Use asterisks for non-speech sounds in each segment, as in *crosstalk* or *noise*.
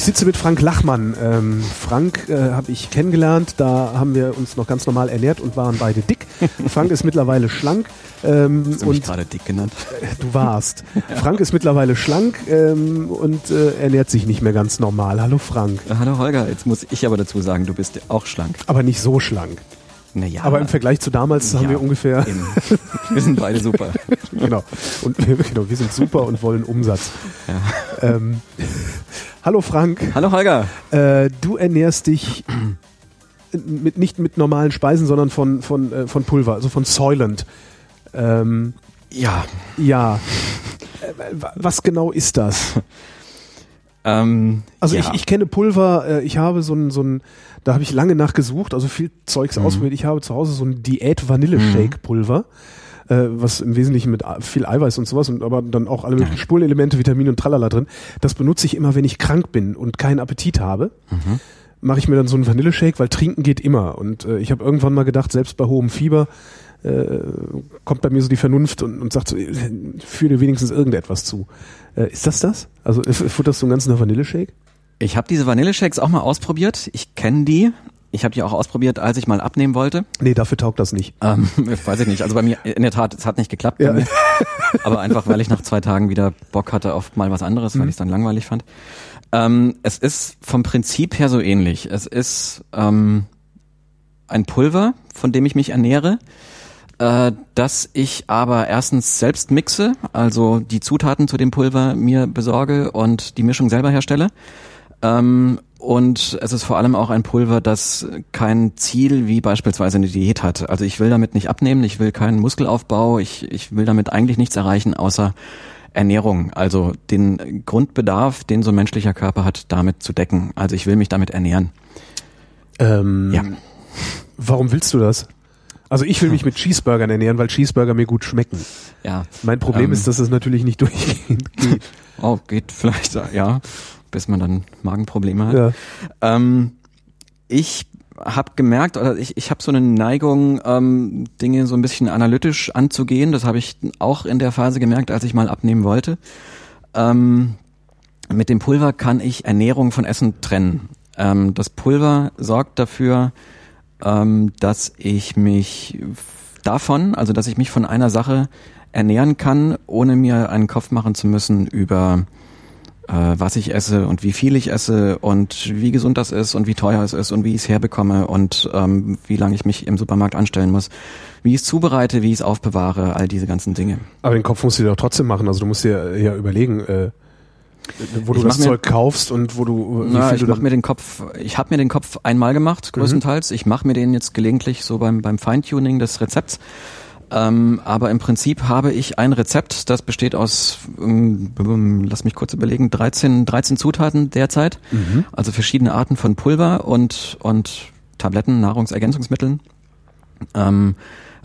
Ich sitze mit Frank Lachmann. Ähm, Frank äh, habe ich kennengelernt, da haben wir uns noch ganz normal ernährt und waren beide dick. *laughs* Frank ist mittlerweile schlank. Ähm, Hast du und mich gerade dick genannt? äh, du warst. Frank ist mittlerweile schlank ähm, und äh, ernährt sich nicht mehr ganz normal. Hallo Frank. Äh, Hallo Holger, jetzt muss ich aber dazu sagen, du bist auch schlank. Aber nicht so schlank. Naja, Aber im Vergleich zu damals haben Ja. wir ungefähr, eben. *laughs* Wir sind beide super. *laughs* genau. Und wir, genau, wir sind super und wollen Umsatz. Ja. Ähm, hallo Frank. Hallo Holger. Äh, du ernährst dich mit, nicht mit normalen Speisen, sondern von, von, äh, von Pulver, also von Soylent. Ähm, Ja, ja. Äh, wa- was genau ist das? *laughs* ähm, Also ja. ich, ich kenne Pulver, äh, ich habe so ein, so ein, da habe ich lange nachgesucht, also viel Zeugs Mhm. ausprobiert. Ich habe zu Hause so ein Diät-Vanille-Shake-Pulver, äh, was im Wesentlichen mit viel Eiweiß und sowas, und aber dann auch alle möglichen Spurenelemente, Vitamine und Tralala drin. Das benutze ich immer, wenn ich krank bin und keinen Appetit habe. Mhm. Mache ich mir dann so einen Vanilleshake, weil trinken geht immer. Und äh, ich habe irgendwann mal gedacht, selbst bei hohem Fieber äh, kommt bei mir so die Vernunft und, und sagt so, führe wenigstens irgendetwas zu. Äh, ist das das? Also äh, futterst du einen ganzen Vanilleshake? Ich habe diese Vanilleshakes auch mal ausprobiert. Ich kenne die. Ich habe die auch ausprobiert, als ich mal abnehmen wollte. Nee, dafür taugt das nicht. Ähm, *laughs* weiß ich nicht. Also bei mir, in der Tat, es hat nicht geklappt. Ja. *laughs* Aber einfach, weil ich nach zwei Tagen wieder Bock hatte auf mal was anderes, Mhm. weil ich es dann langweilig fand. Ähm, es ist vom Prinzip her so ähnlich. Es ist ähm, ein Pulver, von dem ich mich ernähre, äh, das ich aber erstens selbst mixe, also die Zutaten zu dem Pulver mir besorge und die Mischung selber herstelle. Ähm, und es ist vor allem auch ein Pulver, das kein Ziel wie beispielsweise eine Diät hat. Also ich will damit nicht abnehmen, ich will keinen Muskelaufbau, ich, ich will damit eigentlich nichts erreichen, außer Ernährung. Also den Grundbedarf, den so ein menschlicher Körper hat, damit zu decken. Also ich will mich damit ernähren. Ähm, Ja. Warum willst du das? Also ich will mich mit Cheeseburgern ernähren, weil Cheeseburger mir gut schmecken. *laughs* Ja. Mein Problem Ähm. ist, dass es natürlich nicht *laughs* durchgehend geht. Oh, geht vielleicht, ja, bis man dann Magenprobleme hat. ja. Ähm, ich habe gemerkt, oder ich, ich habe so eine Neigung, ähm, Dinge so ein bisschen analytisch anzugehen. Das habe ich auch in der Phase gemerkt, als ich mal abnehmen wollte. Ähm, mit dem Pulver kann ich Ernährung von Essen trennen. Ähm, das Pulver sorgt dafür, ähm, dass ich mich davon, also dass ich mich von einer Sache ernähren kann, ohne mir einen Kopf machen zu müssen über äh, was ich esse und wie viel ich esse und wie gesund das ist und wie teuer es ist und wie ich es herbekomme und ähm, wie lange ich mich im Supermarkt anstellen muss, wie ich es zubereite, wie ich es aufbewahre, all diese ganzen Dinge. Aber den Kopf musst du dir doch trotzdem machen. Also du musst dir ja überlegen, äh, wo du Ich das mir- Zeug kaufst und wo du Na, ich mach mir den Kopf, ich habe mir den Kopf einmal gemacht, größtenteils. Ich mache mir den jetzt gelegentlich so beim, beim Feintuning des Rezepts. Ähm, aber im Prinzip habe ich ein Rezept, das besteht aus, ähm, ähm, lass mich kurz überlegen, 13, 13 Zutaten derzeit. Also verschiedene Arten von Pulver und, und Tabletten, Nahrungsergänzungsmitteln. Ähm,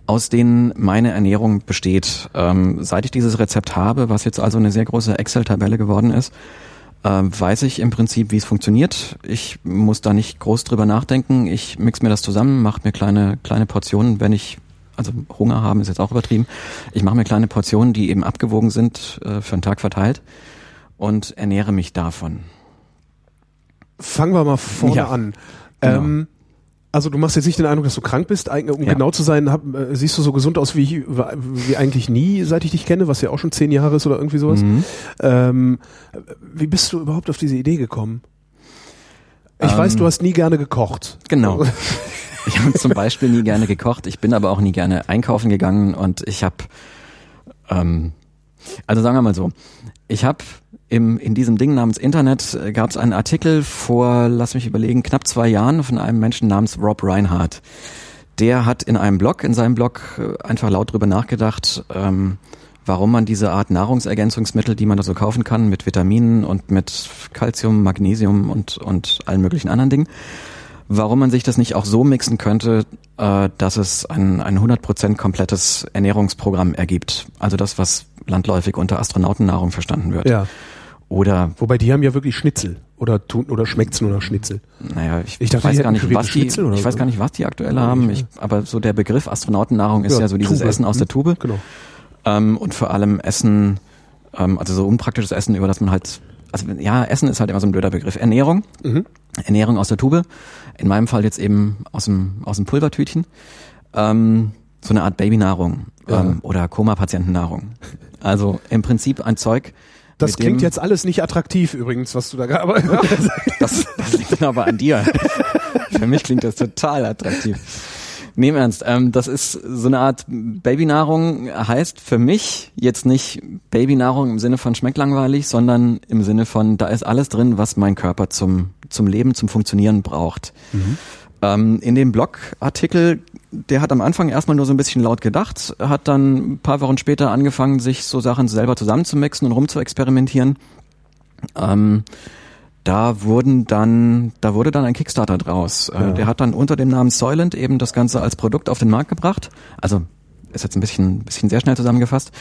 aus denen meine Ernährung besteht. Ähm, seit ich dieses Rezept habe, was jetzt also eine sehr große Excel-Tabelle geworden ist, ähm, weiß ich im Prinzip, wie es funktioniert. Ich muss da nicht groß drüber nachdenken. Ich mix mir das zusammen, mache mir kleine, kleine Portionen, wenn ich, also Hunger haben ist jetzt auch übertrieben. Ich mache mir kleine Portionen, die eben abgewogen sind, äh, für einen Tag verteilt und ernähre mich davon. Fangen wir mal vorne Ja, an. genau. Ähm, also du machst jetzt nicht den Eindruck, dass du krank bist. Um Ja. genau zu sein, hab, äh, siehst du so gesund aus wie, ich, wie eigentlich nie, seit ich dich kenne, was ja auch schon zehn Jahre ist oder irgendwie sowas. Mhm. Ähm, wie bist du überhaupt auf diese Idee gekommen? Ich Ähm, weiß, du hast nie gerne gekocht. Genau. *laughs* Ich habe zum Beispiel nie gerne gekocht. Ich bin aber auch nie gerne einkaufen gegangen und ich habe, ähm, also sagen wir mal so, ich habe im in diesem Ding namens Internet gab es einen Artikel vor, lass mich überlegen, knapp zwei Jahren von einem Menschen namens Rob Reinhardt. Der hat in einem Blog, in seinem Blog äh, einfach laut drüber nachgedacht, ähm, warum man diese Art Nahrungsergänzungsmittel, die man da so kaufen kann, mit Vitaminen und mit Calcium, Magnesium und, und allen möglichen anderen Dingen, warum man sich das nicht auch so mixen könnte, äh, dass es ein, ein 100% komplettes Ernährungsprogramm ergibt. Also das, was landläufig unter Astronautennahrung verstanden wird. Ja. Oder, Wobei die haben ja wirklich Schnitzel. Oder tun, oder schmeckt's nur nach Schnitzel? naja, ich, Ich dachte, weiß gar nicht, was die, ich weiß gar nicht, was die aktuell haben. ich- aber so der Begriff Astronautennahrung ist ja, Ja, so dieses Tube. Essen aus der Hm. Tube. Genau. Ähm, und vor allem Essen, ähm, also so unpraktisches Essen, über das man halt, also ja, Essen ist halt immer so ein blöder Begriff. Ernährung, Mhm. Ernährung aus der Tube. In meinem Fall jetzt eben aus dem, aus dem Pulvertütchen. Ähm, so eine Art Babynahrung Ja. ähm, oder Koma-Patientennahrung. Also im Prinzip ein Zeug. Das klingt jetzt alles nicht attraktiv übrigens, was du da gerade. *laughs* Das, das liegt dann aber an dir. *laughs* Für mich klingt das total attraktiv. Nee, im Ernst, ähm, das ist so eine Art Babynahrung, heißt für mich jetzt nicht Babynahrung im Sinne von schmeckt langweilig, sondern im Sinne von, da ist alles drin, was mein Körper zum, zum Leben, zum Funktionieren braucht. Ähm, in dem Blogartikel, der hat am Anfang erstmal nur so ein bisschen laut gedacht, hat dann ein paar Wochen später angefangen, sich so Sachen selber zusammenzumixen und rumzuexperimentieren. Ähm, da wurden dann, da wurde dann ein Kickstarter draus. Äh, Ja. Der hat dann unter dem Namen Soylent eben das Ganze als Produkt auf den Markt gebracht. Also ist jetzt ein bisschen, bisschen sehr schnell zusammengefasst.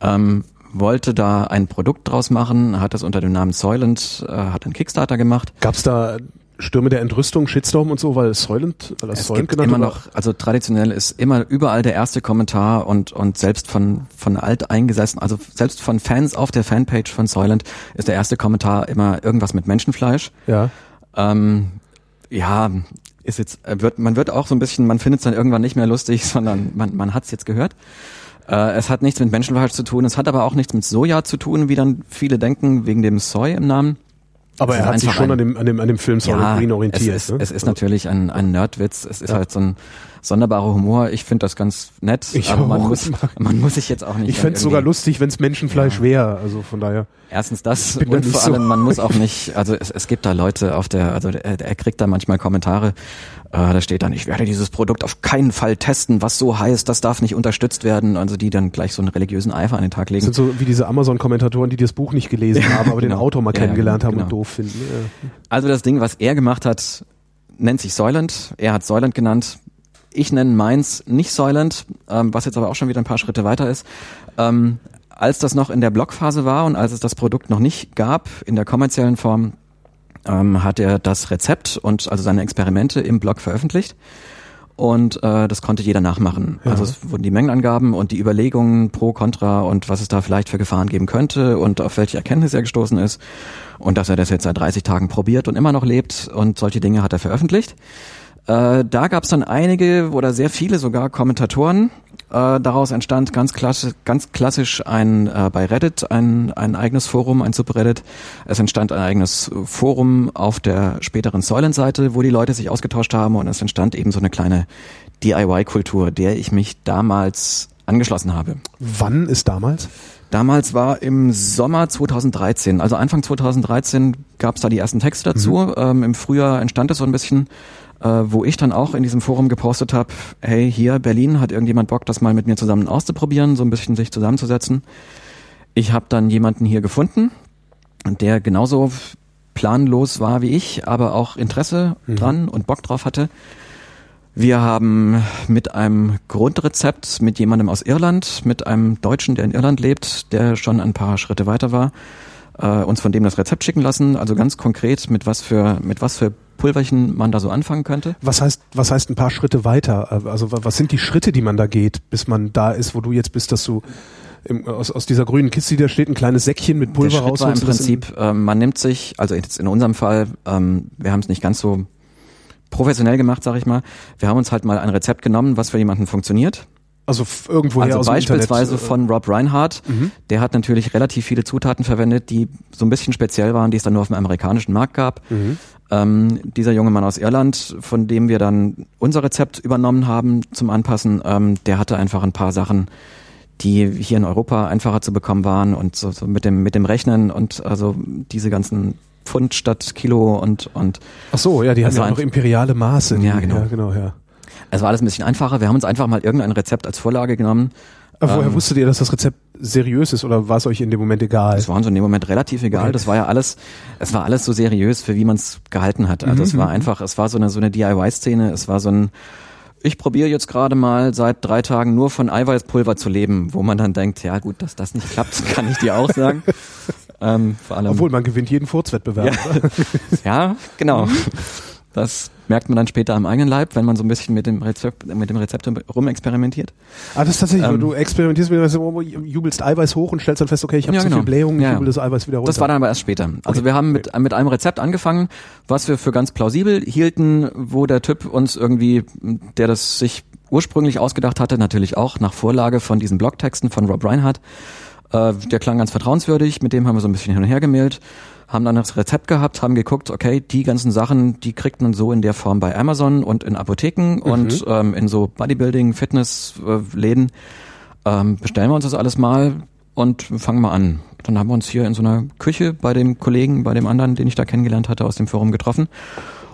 Ähm, wollte da ein Produkt draus machen, hat das unter dem Namen Soylent, äh, hat einen Kickstarter gemacht. Gab's da Stürme der Entrüstung, Shitstorm und so, weil Soylent, weil das Es Soylent gibt genannt immer noch, also traditionell ist immer überall der erste Kommentar und, und selbst von, von alteingesessen, also selbst von Fans auf der Fanpage von Soylent ist der erste Kommentar immer irgendwas mit Menschenfleisch. Ja. Ähm, ja, ist jetzt, äh, wird, man wird auch so ein bisschen, man findet es dann irgendwann nicht mehr lustig, *laughs* sondern man, man hat es jetzt gehört. Äh, es hat nichts mit Menschenfleisch zu tun, es hat aber auch nichts mit Soja zu tun, wie dann viele denken, wegen dem Soy im Namen. Aber er hat sich schon ein- an dem, an dem, an dem Film Soylent Green orientiert. es ist, ne? es ist natürlich ein, ein Nerdwitz, es ist Ja. halt so ein sonderbarer Humor. Ich finde das ganz nett, Ich aber man muss, man muss sich jetzt auch nicht. ich fände es sogar lustig, wenn es Menschenfleisch Ja. wäre. Also von daher. Erstens das und vor so- allem, man muss auch *laughs* nicht, also es, es gibt da Leute auf der, also er, er kriegt da manchmal Kommentare, äh, da steht dann, ich werde dieses Produkt auf keinen Fall testen, was so heißt, das darf nicht unterstützt werden, also die dann gleich so einen religiösen Eifer an den Tag Das legen. sind so wie diese Amazon-Kommentatoren, die das Buch nicht gelesen haben, aber den genau. Autor mal Ja, ja, kennengelernt haben genau. und doof finden. Ja. Also das Ding, was er gemacht hat, nennt sich Soylent. Er hat Soylent genannt. Ich nenne meins nicht Soylent, ähm, was jetzt aber auch schon wieder ein paar Schritte weiter ist. Ähm, als das noch in der Blockphase war und als es das Produkt noch nicht gab in der kommerziellen Form, ähm, hat er das Rezept und also seine Experimente im Blog veröffentlicht. Und äh, das konnte jeder nachmachen. Ja. Also es wurden die Mengenangaben und die Überlegungen pro, contra und was es da vielleicht für Gefahren geben könnte und auf welche Erkenntnis er gestoßen ist. Und dass er das jetzt seit 30 Tagen probiert und immer noch lebt und solche Dinge hat er veröffentlicht. Äh, da gab es dann einige oder sehr viele sogar Kommentatoren. Äh, daraus entstand ganz klassisch, ganz klassisch ein äh, bei Reddit ein, ein eigenes Forum, ein Subreddit. Es entstand ein eigenes Forum auf der späteren Säulenseite, wo die Leute sich ausgetauscht haben und es entstand eben so eine kleine DIY-Kultur, der ich mich damals angeschlossen habe. Wann ist damals? Damals war im Sommer 2013, also Anfang 2013 gab es da die ersten Texte dazu. Ähm, Im Frühjahr entstand es so ein bisschen, äh, wo ich dann auch in diesem Forum gepostet habe, hey, hier Berlin, hat irgendjemand Bock, das mal mit mir zusammen auszuprobieren, so ein bisschen sich zusammenzusetzen. Ich habe dann jemanden hier gefunden, der genauso planlos war wie ich, aber auch Interesse dran und Bock drauf hatte. Wir haben mit einem Grundrezept mit jemandem aus Irland, mit einem Deutschen, der in Irland lebt, der schon ein paar Schritte weiter war, äh, uns von dem das Rezept schicken lassen. Also ganz konkret, mit was für, mit was für Pulverchen man da so anfangen könnte. Was heißt, was heißt ein paar Schritte weiter? Also wa- was sind die Schritte, die man da geht, bis man da ist, wo du jetzt bist, dass du im, aus, aus dieser grünen Kiste, die da steht, ein kleines Säckchen mit Pulver Der Schritt war im Prinzip, ähm, man nimmt sich, also jetzt in unserem Fall, ähm, wir haben es nicht ganz so professionell gemacht, sag ich mal. Wir haben uns halt mal ein Rezept genommen, was für jemanden funktioniert. Also irgendwoher also aus beispielsweise Internet, äh, von Rob Reinhardt. Mhm. Der hat natürlich relativ viele Zutaten verwendet, die so ein bisschen speziell waren, die es dann nur auf dem amerikanischen Markt gab. Mhm. Ähm, dieser junge Mann aus Irland, von dem wir dann unser Rezept übernommen haben zum Anpassen, ähm, der hatte einfach ein paar Sachen, die hier in Europa einfacher zu bekommen waren und so, so mit dem mit dem Rechnen und also diese ganzen Pfund statt Kilo und und Ach so, ja, die haben Also ja auch noch imperiale Maße. die- Ja, genau. Ja, genau, ja. Es war alles ein bisschen einfacher. Wir haben uns einfach mal irgendein Rezept als Vorlage genommen. Aber woher Ähm, wusstet ihr, dass das Rezept seriös ist oder war es euch in dem Moment egal? Es war uns in dem Moment relativ egal. Okay. Das war ja alles, es war alles so seriös, für wie man es gehalten hat. Also Mhm, es war mhm. einfach, es war so eine so eine DIY-Szene. Es war so ein, ich probiere jetzt gerade mal seit drei Tagen nur von Eiweißpulver zu leben, wo man dann denkt, ja gut, dass das nicht klappt, *laughs* kann ich dir auch sagen. *laughs* Ähm, vor allem, Obwohl, man gewinnt jeden Furzwettbewerb. Ja, ja genau. Das merkt man dann später am eigenen Leib, wenn man so ein bisschen mit dem Rezept, mit dem Rezept rumexperimentiert. Ah, das ist tatsächlich, Ähm, du experimentierst mit, also, jubelst Eiweiß hoch und stellst dann fest, okay, ich habe Ja, zu genau. viel Blähung, ich ja. jubel das Eiweiß wieder runter. Das war dann aber erst später. Also Okay. wir haben mit, mit einem Rezept angefangen, was wir für ganz plausibel hielten, wo der Typ uns irgendwie, der das sich ursprünglich ausgedacht hatte, natürlich auch nach Vorlage von diesen Blogtexten von Rob Reinhardt, äh, der klang ganz vertrauenswürdig, mit dem haben wir so ein bisschen hin und her gemailt, haben dann das Rezept gehabt, haben geguckt, okay, die ganzen Sachen, die kriegt man so in der Form bei Amazon und in Apotheken und ähm, in so Bodybuilding, Fitness-Läden. Ähm, bestellen wir uns das alles mal und fangen mal an. Dann haben wir uns hier in so einer Küche bei dem Kollegen, bei dem anderen, den ich da kennengelernt hatte, aus dem Forum getroffen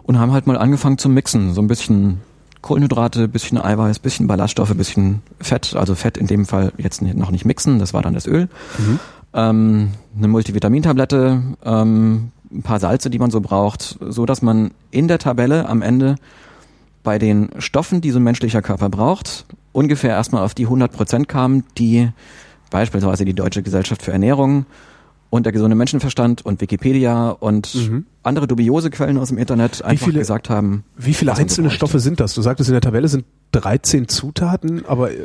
und haben halt mal angefangen zu mixen. So ein bisschen Kohlenhydrate, bisschen Eiweiß, bisschen Ballaststoffe, bisschen Fett. Also Fett in dem Fall jetzt noch nicht mixen, das war dann das Öl. Ähm, eine Multivitamintablette, ähm, ein paar Salze, die man so braucht, so dass man in der Tabelle am Ende bei den Stoffen, die so ein menschlicher Körper braucht, ungefähr erstmal auf die 100 Prozent kam, die beispielsweise die Deutsche Gesellschaft für Ernährung und der gesunde Menschenverstand und Wikipedia und andere dubiose Quellen aus dem Internet einfach viele- gesagt haben. Wie viele einzelne. Stoffe sind das? Du sagtest in der Tabelle sind 13 Zutaten, aber äh,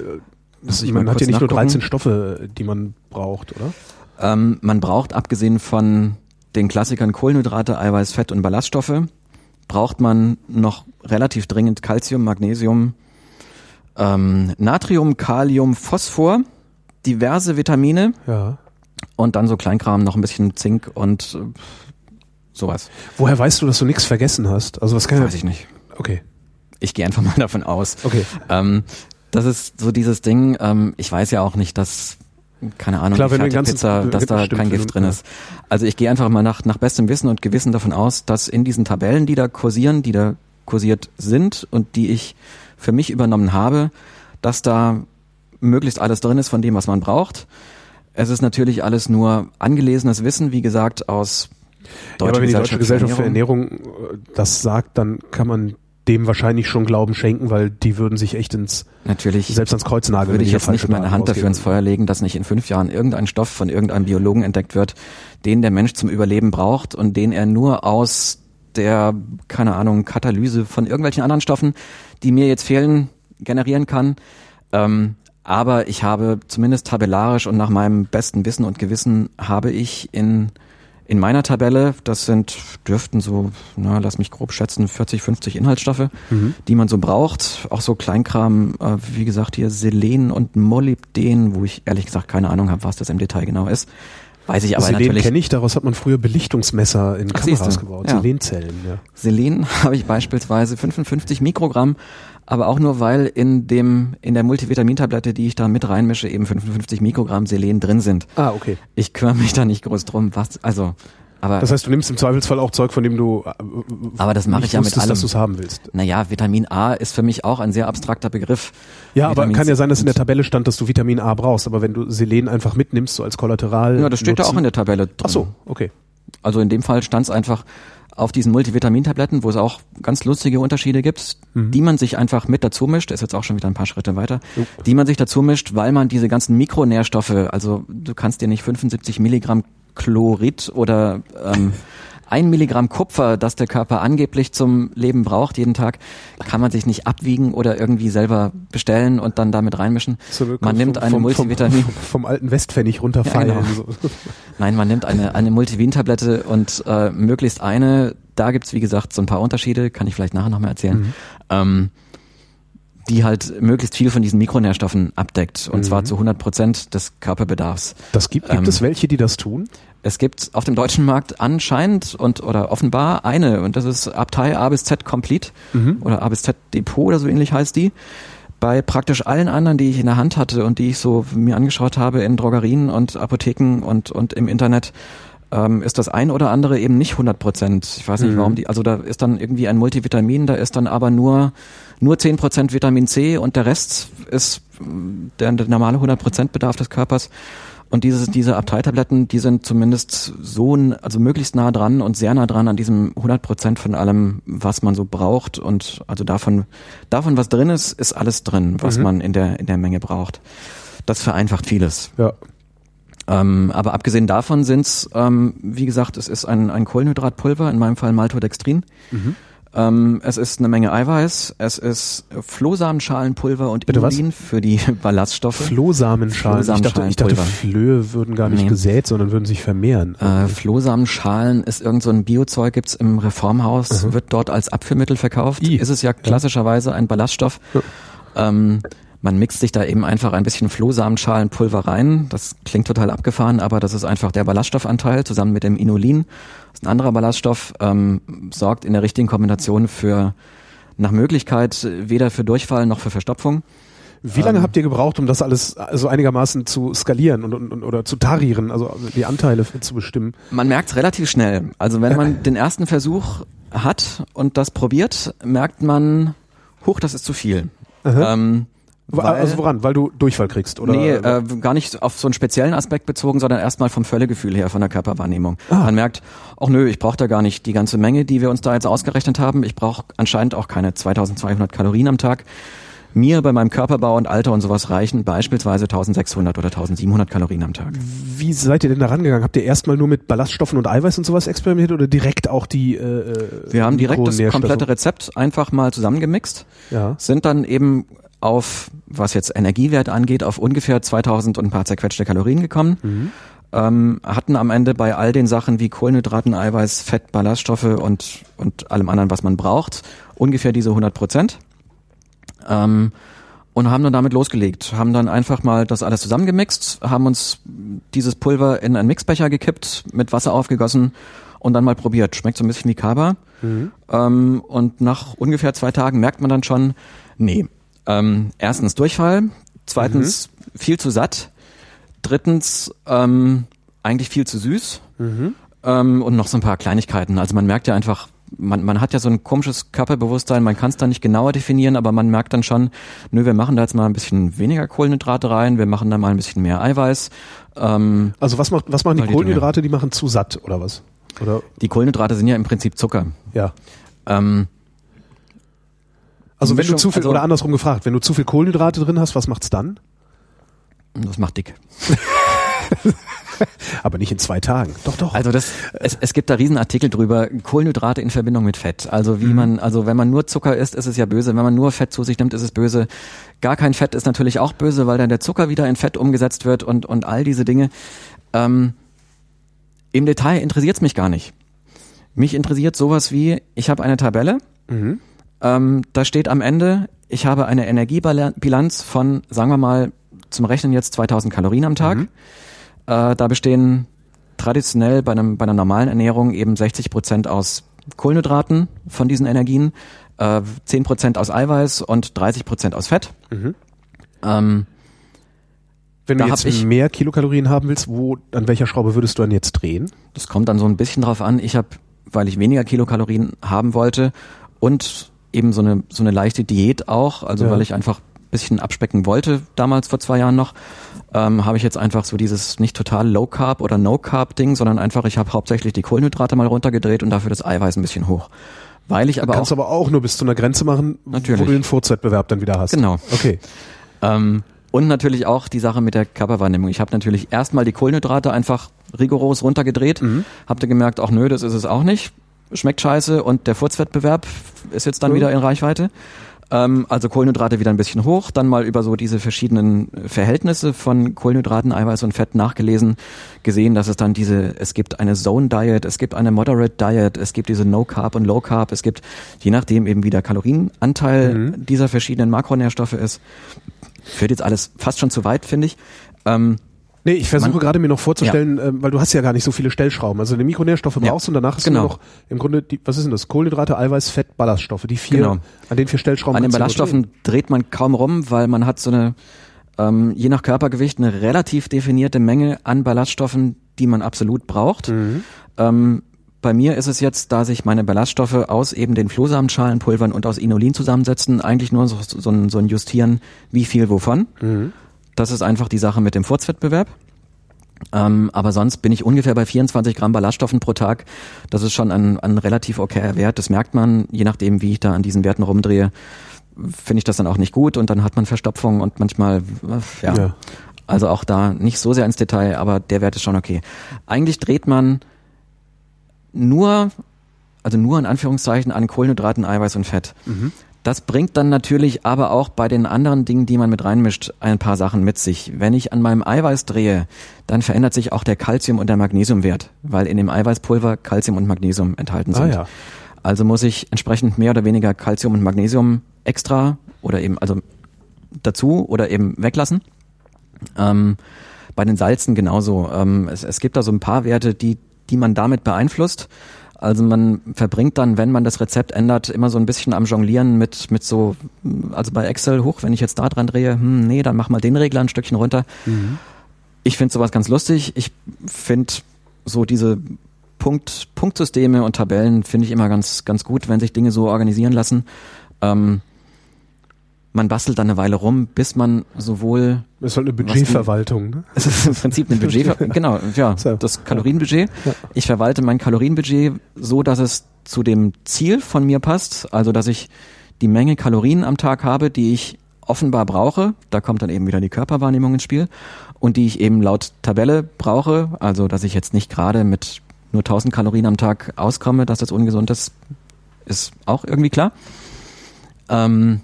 das, ich man hat ja nicht nur nachgucken? 13 Stoffe, die man braucht, oder? Ähm, man braucht abgesehen von den Klassikern Kohlenhydrate, Eiweiß, Fett und Ballaststoffe, braucht man noch relativ dringend Calcium, Magnesium, ähm, Natrium, Kalium, Phosphor, diverse Vitamine Ja. und dann so Kleinkram, noch ein bisschen Zink und äh, sowas. Woher weißt du, dass du nichts vergessen hast? Also was kann Weiß ich nicht. Okay. Ich gehe einfach mal *laughs* davon aus. Okay. Ähm, das ist so dieses Ding, ähm, ich weiß ja auch nicht, dass, keine Ahnung, Klar, die wenn ganzen- Fertigpizza, dass da kein Gift drin ja. ist. Also ich gehe einfach mal nach, nach bestem Wissen und Gewissen davon aus, dass in diesen Tabellen, die da kursieren, die da kursiert sind und die ich für mich übernommen habe, dass da möglichst alles drin ist von dem, was man braucht. Es ist natürlich alles nur angelesenes Wissen, wie gesagt, aus Ja, Deutsche aber wenn die Deutsche Gesellschaft für Ernährung. Ernährung äh, das sagt, dann kann man dem wahrscheinlich schon Glauben schenken, weil die würden sich echt ins Natürlich selbst ans Kreuz nageln. würde ich jetzt nicht meine Daten Hand dafür ins Feuer legen, dass nicht in fünf Jahren irgendein Stoff von irgendeinem Biologen entdeckt wird, den der Mensch zum Überleben braucht und den er nur aus der, keine Ahnung, Katalyse von irgendwelchen anderen Stoffen, die mir jetzt fehlen, generieren kann. Ähm, aber ich habe zumindest tabellarisch und nach meinem besten Wissen und Gewissen habe ich in in meiner Tabelle, das sind, dürften so, na, lass mich grob schätzen, 40, 50 Inhaltsstoffe, die man so braucht. Auch so Kleinkram, äh, wie gesagt, hier Selen und Molybden, wo ich ehrlich gesagt keine Ahnung habe, was das im Detail genau ist. Weiß ich aber Selen natürlich. kenne ich, daraus hat man früher Belichtungsmesser in Ach, Kameras gebaut, Ja. Selenzellen, ja. Selen *laughs* habe ich beispielsweise 55 Mikrogramm, aber auch nur weil in dem in der Multivitamintablette, die ich da mit reinmische, eben 55 Mikrogramm Selen drin sind. Ah, okay. Ich kümmere mich da nicht groß drum, was also aber Das heißt, du nimmst im Zweifelsfall auch Zeug, von dem du äh, Aber das mache ich ja mit wusstest, allem. dass du es haben willst. Naja, Vitamin A ist für mich auch ein sehr abstrakter Begriff. Ja, aber Vitamin kann ja sein, dass in der Tabelle stand, dass du Vitamin A brauchst, aber wenn du Selen einfach mitnimmst, so als Kollateral. Ja, das steht da auch in der Tabelle drin. Ach so, okay. Also in dem Fall stand es einfach auf diesen Multivitamintabletten, wo es auch ganz lustige Unterschiede gibt, Mhm. die man sich einfach mit dazu mischt, ist jetzt auch schon wieder ein paar Schritte weiter, Jo. die man sich dazu mischt, weil man diese ganzen Mikronährstoffe, also du kannst dir nicht 75 Milligramm Chlorid oder ähm, *laughs* ein Milligramm Kupfer, das der Körper angeblich zum Leben braucht jeden Tag, kann man sich nicht abwiegen oder irgendwie selber bestellen und dann damit reinmischen. Man nimmt vom- eine vom- Multivitamin. Vom, *laughs* vom alten Westpfennig runterfallen. Ja, genau. *laughs* Nein, man nimmt eine, eine Multivin-Tablette und äh, möglichst eine, da gibt's wie gesagt so ein paar Unterschiede, kann ich vielleicht nachher noch mal erzählen, Mhm. ähm, die halt möglichst viel von diesen Mikronährstoffen abdeckt und Mhm. zwar zu 100 Prozent des Körperbedarfs. Das gibt, gibt Ähm, es welche, die das tun? Es gibt auf dem deutschen Markt anscheinend und oder offenbar eine und das ist Abtei A bis Z Complete Mhm. oder A bis Z Depot oder so ähnlich heißt die. Bei praktisch allen anderen, die ich in der Hand hatte und die ich so mir angeschaut habe in Drogerien und Apotheken und, und im Internet, ähm, ist das ein oder andere eben nicht 100 Prozent. Ich weiß nicht, Mhm. warum die, also da ist dann irgendwie ein Multivitamin, da ist dann aber nur, nur 10 Prozent Vitamin C und der Rest ist mm, der, der normale 100 Prozent Bedarf des Körpers. Und diese, diese Abteitabletten, die sind zumindest so, also möglichst nah dran und sehr nah dran an diesem 100 Prozent von allem, was man so braucht. Und also davon, davon, was drin ist, ist alles drin, was Mhm. man in der, in der Menge braucht. Das vereinfacht vieles. Ja. Ähm, aber abgesehen davon sind's, ähm, wie gesagt, es ist ein, ein Kohlenhydratpulver, in meinem Fall Maltodextrin. Mhm. Ähm, es ist eine Menge Eiweiß, es ist Flohsamenschalenpulver und Bitte was? Inulin für die *laughs* Ballaststoffe. Flohsamenschalen. Ich dachte, ich dachte. Flöhe würden gar nicht Nee. gesät, sondern würden sich vermehren. Äh, Flohsamenschalen ist irgend so ein Biozeug, gibt's im Reformhaus, wird dort als Abführmittel verkauft. Mhm. I. Ist es ja klassischerweise ein Ballaststoff. Ähm, man mixt sich da eben einfach ein bisschen Flohsamenschalenpulver rein. Das klingt total abgefahren, aber das ist einfach der Ballaststoffanteil zusammen mit dem Inulin. Das ist ein anderer Ballaststoff, ähm, sorgt in der richtigen Kombination für nach Möglichkeit weder für Durchfall noch für Verstopfung. Wie lange habt ihr gebraucht, um das alles also einigermaßen zu skalieren und, und, oder zu tarieren, also die Anteile zu bestimmen? Man merkt relativ schnell. Also wenn man den ersten Versuch hat und das probiert, merkt man, huch, das ist zu viel. Ähm, weil- also woran? Weil du Durchfall kriegst oder? nee, äh, gar nicht auf so einen speziellen Aspekt bezogen, sondern erstmal vom Völlegefühl her, von der Körperwahrnehmung. Man merkt, ach nö, ich brauche da gar nicht die ganze Menge, die wir uns da jetzt ausgerechnet haben. Ich brauche anscheinend auch keine 2200 Kalorien am Tag. Mir bei meinem Körperbau und Alter und sowas reichen beispielsweise 1600 oder 1700 Kalorien am Tag. Wie seid ihr denn da rangegangen? Habt ihr erstmal nur mit Ballaststoffen und Eiweiß und sowas experimentiert oder direkt auch die äh, Wir haben direkt das komplette Rezept einfach mal zusammengemixt. Ja. sind dann eben auf, was jetzt Energiewert angeht, auf ungefähr 2000 und ein paar zerquetschte Kalorien gekommen. Ähm, hatten am Ende bei all den Sachen wie Kohlenhydraten, Eiweiß, Fett, Ballaststoffe und, und allem anderen, was man braucht, ungefähr diese 100 Prozent. Ähm, und haben dann damit losgelegt, haben dann einfach mal das alles zusammengemixt, haben uns dieses Pulver in einen Mixbecher gekippt, mit Wasser aufgegossen und dann mal probiert. Schmeckt so ein bisschen wie Kaba. Ähm, und nach ungefähr zwei Tagen merkt man dann schon, nee, ähm, erstens Durchfall, zweitens viel zu satt, drittens ähm, eigentlich viel zu süß ähm, und noch so ein paar Kleinigkeiten. Also man merkt ja einfach, man, man hat ja so ein komisches Körperbewusstsein, man kann es da nicht genauer definieren, aber man merkt dann schon, nö, wir machen da jetzt mal ein bisschen weniger Kohlenhydrate rein, wir machen da mal ein bisschen mehr Eiweiß. Ähm, Also was macht was machen die Kohlenhydrate? Die machen zu satt oder was? Oder die Kohlenhydrate sind ja im Prinzip Zucker. ja. Ähm, Also Die wenn du Mischung- zu viel also- oder andersrum gefragt, wenn du zu viel Kohlenhydrate drin hast, was macht's dann? das macht dick. *laughs* Aber nicht in zwei Tagen. Doch, doch. Also das, es, es gibt da Riesenartikel drüber, Kohlenhydrate in Verbindung mit Fett. Also wie man, also wenn man nur Zucker isst, ist es ja böse. Wenn man nur Fett zu sich nimmt, ist es böse. Gar kein Fett ist natürlich auch böse, weil dann der Zucker wieder in Fett umgesetzt wird und, und all diese Dinge. Ähm, Im Detail interessiert es mich gar nicht. Mich interessiert sowas wie, ich habe eine Tabelle, ähm, da steht am Ende, ich habe eine Energiebilanz von, sagen wir mal, zum Rechnen jetzt 2000 Kalorien am Tag. Äh, da bestehen traditionell bei, einem, bei einer normalen Ernährung eben 60 Prozent aus Kohlenhydraten von diesen Energien, äh, 10 Prozent aus Eiweiß und 30 Prozent aus Fett. Ähm, wenn du jetzt ich- mehr Kilokalorien haben willst, wo an welcher Schraube würdest du dann jetzt drehen? Das kommt dann so ein bisschen drauf an. Ich habe, weil ich weniger Kilokalorien haben wollte und eben so eine so eine leichte Diät auch, also Ja. weil ich einfach ein bisschen abspecken wollte damals vor zwei Jahren noch, ähm, habe ich jetzt einfach so dieses nicht total Low Carb oder No Carb Ding, sondern einfach ich habe hauptsächlich die Kohlenhydrate mal runtergedreht und dafür das Eiweiß ein bisschen hoch, weil ich aber auch Kannst aber auch nur bis zu einer Grenze machen, Natürlich. wo du den Furzwettbewerb dann wieder hast. Genau. Okay. Ähm, und natürlich auch die Sache mit der Körperwahrnehmung. Ich habe natürlich erstmal die Kohlenhydrate einfach rigoros runtergedreht, Mhm. hab da gemerkt, ach nö, das ist es auch nicht. Schmeckt scheiße und der Furzwettbewerb ist jetzt dann Mhm. wieder in Reichweite. Ähm, also Kohlenhydrate wieder ein bisschen hoch, dann mal über so diese verschiedenen Verhältnisse von Kohlenhydraten, Eiweiß und Fett nachgelesen, gesehen, dass es dann diese, es gibt eine Zone Diet, es gibt eine Moderate Diet, es gibt diese No Carb und Low Carb, es gibt je nachdem eben wie der Kalorienanteil Mhm. dieser verschiedenen Makronährstoffe ist. Führt jetzt alles fast schon zu weit, finde ich. Ähm, Nee, ich versuche gerade mir noch vorzustellen, ähm, weil du hast ja gar nicht so viele Stellschrauben. Also die Mikronährstoffe Ja, brauchst du und danach hast genau. du noch im Grunde, die, was ist denn das? Kohlenhydrate, Eiweiß, Fett, Ballaststoffe. Die vier, Genau. an den vier Stellschrauben. An den Ballaststoffen dreht man kaum rum, weil man hat so eine, ähm, je nach Körpergewicht, eine relativ definierte Menge an Ballaststoffen, die man absolut braucht. Mhm. Ähm, bei mir ist es jetzt, da sich meine Ballaststoffe aus eben den Flohsamenschalenpulvern und aus Inulin zusammensetzen, eigentlich nur so, so, ein, so ein Justieren, wie viel wovon. Mhm. Das ist einfach die Sache mit dem Furzwettbewerb. Ähm, aber sonst bin ich ungefähr bei 24 Gramm Ballaststoffen pro Tag. Das ist schon ein, ein relativ okayer Wert. Das merkt man, je nachdem, wie ich da an diesen Werten rumdrehe, finde ich das dann auch nicht gut und dann hat man Verstopfung und manchmal, äh, ja. Ja. Also auch da nicht so sehr ins Detail, aber der Wert ist schon okay. Eigentlich dreht man nur, also nur in Anführungszeichen an Kohlenhydraten, Eiweiß und Fett. Mhm. Das bringt dann natürlich aber auch bei den anderen Dingen, die man mit reinmischt, ein paar Sachen mit sich. Wenn ich an meinem Eiweiß drehe, dann verändert sich auch der Calcium- und der Magnesiumwert, weil in dem Eiweißpulver Calcium und Magnesium enthalten Ah sind. ja. Also muss ich entsprechend mehr oder weniger Calcium und Magnesium extra oder eben also dazu oder eben weglassen. Ähm, bei den Salzen genauso. Ähm, es, es gibt da so ein paar Werte, die, die man damit beeinflusst. Also man verbringt dann, wenn man das Rezept ändert, immer so ein bisschen am Jonglieren mit, mit so, also bei Excel hoch, wenn ich jetzt da dran drehe, hm, nee, dann mach mal den Regler ein Stückchen runter. Ich finde sowas ganz lustig. Ich finde so diese Punkt, Punktsysteme und Tabellen finde ich immer ganz, ganz gut, wenn sich Dinge so organisieren lassen. Ähm, man bastelt dann eine Weile rum, bis man sowohl Das ist halt eine Budgetverwaltung. Ne? es ist im Prinzip ein Budget, genau, ja, So. das Kalorienbudget. Ja. Ich verwalte mein Kalorienbudget so, dass es zu dem Ziel von mir passt, also dass ich die Menge Kalorien am Tag habe, die ich offenbar brauche, da kommt dann eben wieder die Körperwahrnehmung ins Spiel, und die ich eben laut Tabelle brauche, also dass ich jetzt nicht gerade mit nur 1000 Kalorien am Tag auskomme, dass das ungesund ist, ist auch irgendwie klar. Ähm,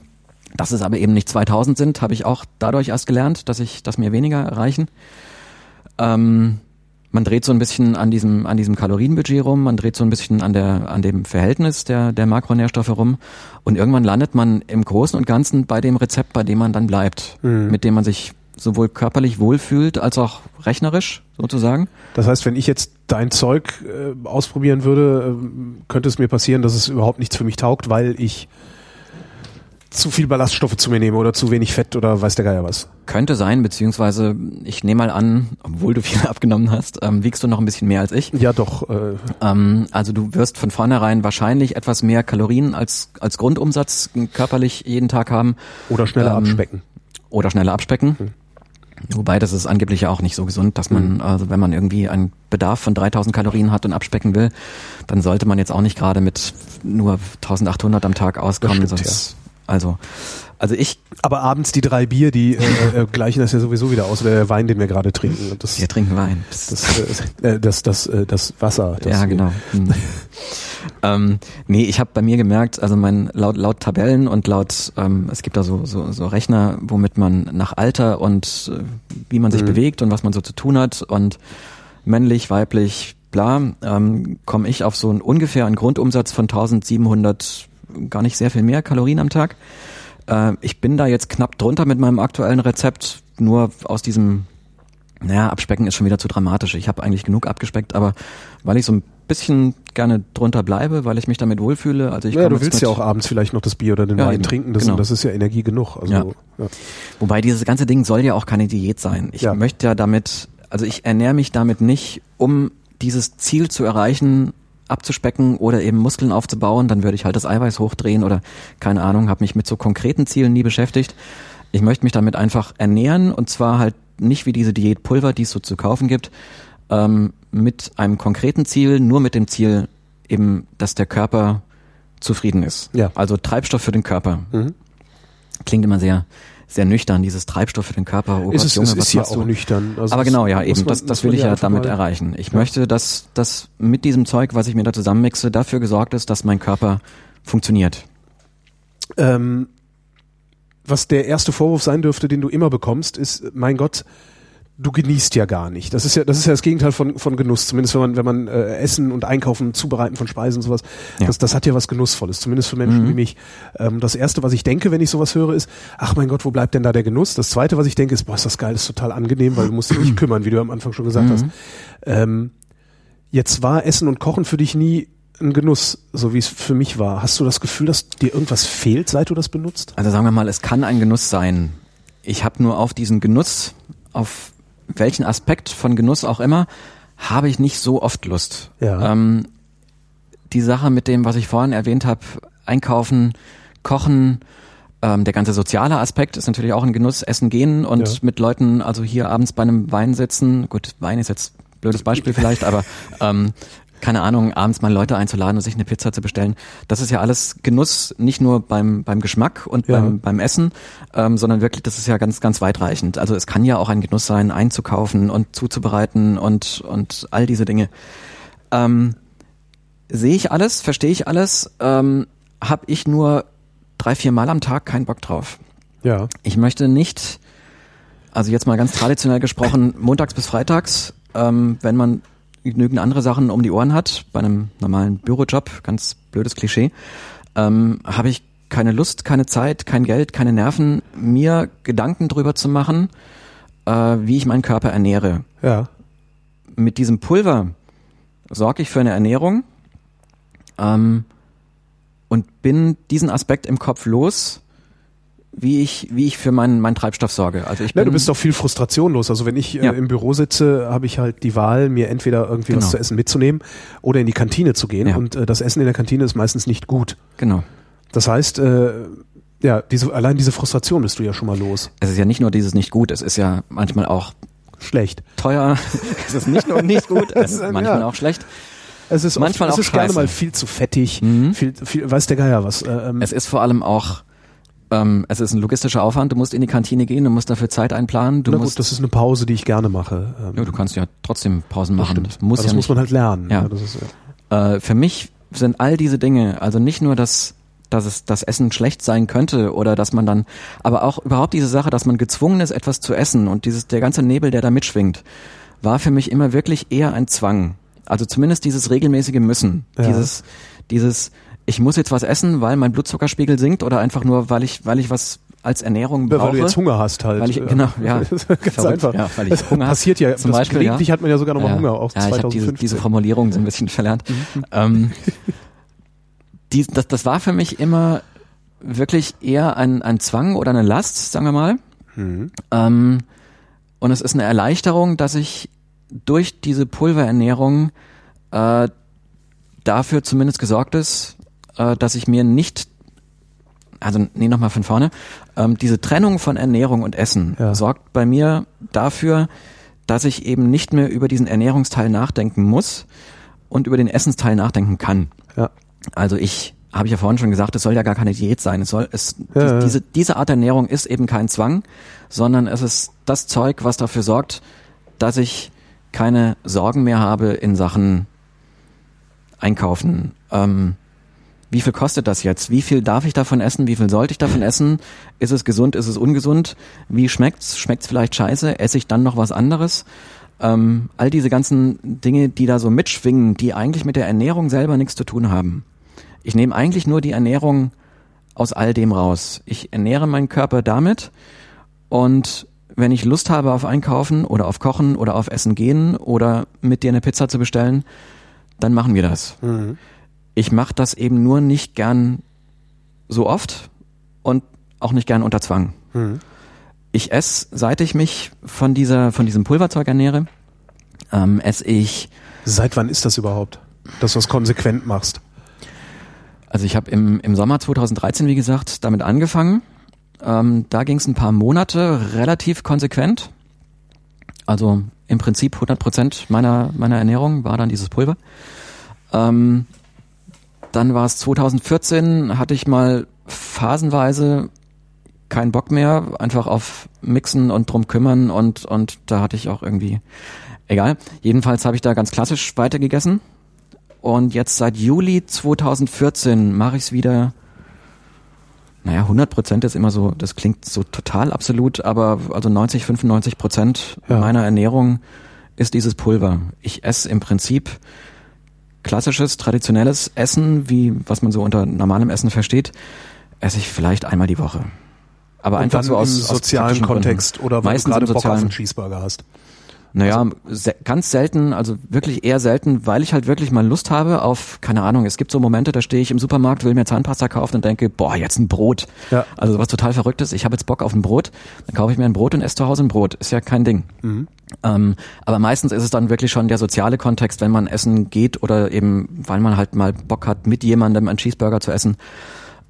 dass es aber eben nicht 2000 sind, habe ich auch dadurch erst gelernt, dass ich, dass mir weniger reichen. Ähm, man dreht so ein bisschen an diesem, an diesem Kalorienbudget rum, man dreht so ein bisschen an der, an dem Verhältnis der, der Makronährstoffe rum und irgendwann landet man im Großen und Ganzen bei dem Rezept, bei dem man dann bleibt, Mhm. mit dem man sich sowohl körperlich wohlfühlt als auch rechnerisch sozusagen. Das heißt, wenn ich jetzt dein Zeug äh, ausprobieren würde, ähm, könnte es mir passieren, dass es überhaupt nichts für mich taugt, weil ich zu viel Ballaststoffe zu mir nehme oder zu wenig Fett oder weiß der Geier was. Könnte sein, beziehungsweise ich nehme mal an, obwohl du viel *laughs* abgenommen hast, ähm, wiegst du noch ein bisschen mehr als ich. Ja, doch. Äh, Ähm, also du wirst von vornherein wahrscheinlich etwas mehr Kalorien als, als Grundumsatz körperlich jeden Tag haben oder schneller Ähm, abspecken. oder schneller abspecken. Hm. Wobei das ist angeblich ja auch nicht so gesund, dass man, also wenn man irgendwie einen Bedarf von 3000 Kalorien hat und abspecken will, dann sollte man jetzt auch nicht gerade mit nur 1800 am Tag auskommen. Stimmt, sonst, Also, also ich, Aber abends die drei Bier, die äh, äh, gleichen das ja sowieso wieder aus. Oder der Wein, den wir gerade trinken. Das, wir trinken Wein. das, äh, das, das, äh, das Wasser. Das ja, genau. Hm. *laughs* ähm, nee, ich habe bei mir gemerkt, also mein laut laut Tabellen und laut ähm, es gibt da so, so so Rechner, womit man nach Alter und äh, wie man sich Mhm. bewegt und was man so zu tun hat und männlich, weiblich, bla, ähm, komme ich auf so einen ungefähr einen Grundumsatz von 1700, gar nicht sehr viel mehr Kalorien am Tag. Äh, ich bin da jetzt knapp drunter mit meinem aktuellen Rezept, nur aus diesem naja, abspecken ist schon wieder zu dramatisch. Ich habe eigentlich genug abgespeckt, aber weil ich so ein bisschen gerne drunter bleibe, weil ich mich damit wohlfühle, also ich Ja, du willst ja auch abends vielleicht noch das Bier oder den Ja, Wein eben. trinken. Das, Genau. das ist ja Energie genug. Also, Ja. ja. Wobei dieses ganze Ding soll ja auch keine Diät sein. Ich möchte ja damit, also ich ernähre mich damit nicht, um dieses Ziel zu erreichen, abzuspecken oder eben Muskeln aufzubauen, dann würde ich halt das Eiweiß hochdrehen oder keine Ahnung, habe mich mit so konkreten Zielen nie beschäftigt. Ich möchte mich damit einfach ernähren und zwar halt nicht wie diese Diätpulver, die es so zu kaufen gibt, ähm, mit einem konkreten Ziel, nur mit dem Ziel eben, dass der Körper zufrieden ist. Ja. Also Treibstoff für den Körper. Mhm. Klingt immer sehr, sehr nüchtern, dieses Treibstoff für den Körper. Oh Ist Gott, es, Junge, es was ist ja auch du? nüchtern. Also Aber genau, ja, eben. man- das das will ich ja damit mal- erreichen. Ich möchte, dass, dass mit diesem Zeug, was ich mir da zusammenmixe, dafür gesorgt ist, dass mein Körper funktioniert. Ähm, was der erste Vorwurf sein dürfte, den du immer bekommst, ist, mein Gott, du genießt ja gar nicht. Das ist ja, das ist ja das Gegenteil von, von Genuss. Zumindest wenn man, wenn man äh, Essen und Einkaufen, Zubereiten von Speisen und sowas, Ja. das, das hat ja was Genussvolles. Zumindest für Menschen Mhm. wie mich. Ähm, das erste, was ich denke, wenn ich sowas höre, ist, ach mein Gott, wo bleibt denn da der Genuss? Das zweite, was ich denke, ist, boah, ist das geil, ist total angenehm, weil du musst dich nicht *clears throat* kümmern, wie du am Anfang schon gesagt Mhm. hast. Ähm, jetzt war Essen und Kochen für dich nie ein Genuss, so wie es für mich war. Hast du das Gefühl, dass dir irgendwas fehlt, seit du das benutzt? Also sagen wir mal, es kann ein Genuss sein. Ich habe nur auf diesen Genuss, auf welchen Aspekt von Genuss auch immer, habe ich nicht so oft Lust. Ja. Ähm, die Sache mit dem, was ich vorhin erwähnt habe, einkaufen, kochen, ähm, der ganze soziale Aspekt ist natürlich auch ein Genuss, essen gehen und Ja. mit Leuten, also hier abends bei einem Wein sitzen. Gut, Wein ist jetzt blödes Beispiel vielleicht, aber ähm, keine Ahnung, abends mal Leute einzuladen und sich eine Pizza zu bestellen. Das ist ja alles Genuss, nicht nur beim, beim Geschmack und Ja. beim, beim Essen, ähm, sondern wirklich, das ist ja ganz, ganz weitreichend. Also es kann ja auch ein Genuss sein, einzukaufen und zuzubereiten und, und all diese Dinge. Ähm, sehe ich alles, verstehe ich alles, ähm, habe ich nur drei, vier Mal am Tag keinen Bock drauf. Ja. Ich möchte nicht, also jetzt mal ganz traditionell gesprochen, montags bis freitags, ähm, wenn man genügend andere Sachen um die Ohren hat, bei einem normalen Bürojob, ganz blödes Klischee, ähm, habe ich keine Lust, keine Zeit, kein Geld, keine Nerven, mir Gedanken drüber zu machen, äh, wie ich meinen Körper ernähre. Ja. Mit diesem Pulver sorge ich für eine Ernährung ähm, und bin diesen Aspekt im Kopf los, wie ich, wie ich für meinen, meinen Treibstoff sorge. Also ich bin, du bist doch viel Frustration los. Also wenn ich Ja. äh, im Büro sitze, habe ich halt die Wahl, mir entweder irgendwie was Genau. zu essen mitzunehmen oder in die Kantine zu gehen. Ja. Und äh, das Essen in der Kantine ist meistens nicht gut. genau. Das heißt, äh, ja, diese, allein diese Frustration bist du ja schon mal los. Es ist ja nicht nur dieses nicht gut, es ist ja manchmal auch Schlecht. teuer, *laughs* es ist nicht nur nicht gut, es ist *laughs* Ja. manchmal auch schlecht. Es ist Manchmal oft, auch es ist gerne scheiße. mal viel zu fettig, Mhm. viel, viel, weiß der Geier was. Äh, ähm, Es ist vor allem auch, ähm, es ist ein logistischer Aufwand, du musst in die Kantine gehen, du musst dafür Zeit einplanen, du na musst, gut, das ist eine Pause, die ich gerne mache. Ähm, ja, du kannst ja trotzdem Pausen machen, stimmt. das muss ja das muss man halt lernen. Ja. das ist, ja. Äh, für mich sind all diese Dinge, also nicht nur das, dass es das Essen schlecht sein könnte oder dass man dann, aber auch überhaupt diese Sache, dass man gezwungen ist, etwas zu essen und dieses der ganze Nebel, der da mitschwingt, war für mich immer wirklich eher ein Zwang. Also zumindest dieses regelmäßige Müssen, Ja. dieses, dieses, ich muss jetzt was essen, weil mein Blutzuckerspiegel sinkt oder einfach nur, weil ich, weil ich was als Ernährung brauche. Weil du jetzt Hunger hast halt. Weil ich- genau, *laughs* ja. Ganz Verrückt, einfach. ja, weil ich das Hunger passiert ja. Zum Beispiel, gelegentlich ja. hat man ja sogar nochmal Ja. Hunger, auch ja, ich habe diese, 2015. diese Formulierung so ein bisschen verlernt. Mhm. ähm, *laughs* dies, das, das war für mich immer wirklich eher ein, ein Zwang oder eine Last, sagen wir mal. Mhm. Ähm, und es ist eine Erleichterung, dass ich durch diese Pulverernährung äh, dafür zumindest gesorgt ist, äh, dass ich mir nicht, also nee, nochmal von vorne, ähm, diese Trennung von Ernährung und Essen Ja. sorgt bei mir dafür, dass ich eben nicht mehr über diesen Ernährungsteil nachdenken muss und über den Essensteil nachdenken kann. Ja. Also ich habe ich ja vorhin schon gesagt, es soll ja gar keine Diät sein. Es soll es Ja, die, diese diese Art Ernährung ist eben kein Zwang, sondern es ist das Zeug, was dafür sorgt, dass ich keine Sorgen mehr habe in Sachen Einkaufen. Ähm, wie viel kostet das jetzt? Wie viel darf ich davon essen? Wie viel sollte ich davon essen? Ist es gesund? Ist es ungesund? Wie schmeckt's? Schmeckt's vielleicht scheiße? Esse ich dann noch was anderes? Ähm, all diese ganzen Dinge, die da so mitschwingen, die eigentlich mit der Ernährung selber nichts zu tun haben. Ich nehme eigentlich nur die Ernährung aus all dem raus. Ich ernähre meinen Körper damit und wenn ich Lust habe auf Einkaufen oder auf Kochen oder auf Essen gehen oder mit dir eine Pizza zu bestellen, dann machen wir das. Mhm. Ich mache das eben nur nicht gern so oft und auch nicht gern unter Zwang. Mhm. Ich esse, seit ich mich von dieser, von diesem Pulverzeug ernähre, ähm, esse ich, Seit wann ist das überhaupt, dass du das konsequent machst? also ich habe im, im Sommer 2013, wie gesagt, damit angefangen. Ähm, da ging es ein paar Monate relativ konsequent. Also im Prinzip 100 Prozent meiner, meiner Ernährung war dann dieses Pulver. Ähm, dann war es 2014, hatte ich mal phasenweise keinen Bock mehr, einfach auf Mixen und drum kümmern und, und da hatte ich auch irgendwie, egal. Jedenfalls habe ich da ganz klassisch weitergegessen und jetzt seit Juli 2014 mache ich es wieder, naja, 100 Prozent ist immer so, das klingt so total absolut, aber also 90, 95 Prozent Ja. meiner Ernährung ist dieses Pulver. Ich esse im Prinzip klassisches, traditionelles Essen, wie was man so unter normalem Essen versteht, esse ich vielleicht einmal die Woche. Aber Und einfach so aus im aus sozialen praktischen Gründen. Kontext oder weil Meistens du gerade Bock auf einen Cheeseburger hast. Naja, se ganz selten, also wirklich eher selten, weil ich halt wirklich mal Lust habe auf, keine Ahnung, es gibt so Momente, da stehe ich im Supermarkt, will mir Zahnpasta kaufen und denke, boah, jetzt ein Brot. Ja. Also was total Verrücktes, ich habe jetzt Bock auf ein Brot, dann kaufe ich mir ein Brot und esse zu Hause ein Brot. Ist ja kein Ding. Ähm, aber meistens ist es dann wirklich schon der soziale Kontext, wenn man essen geht oder eben, weil man halt mal Bock hat, mit jemandem einen Cheeseburger zu essen.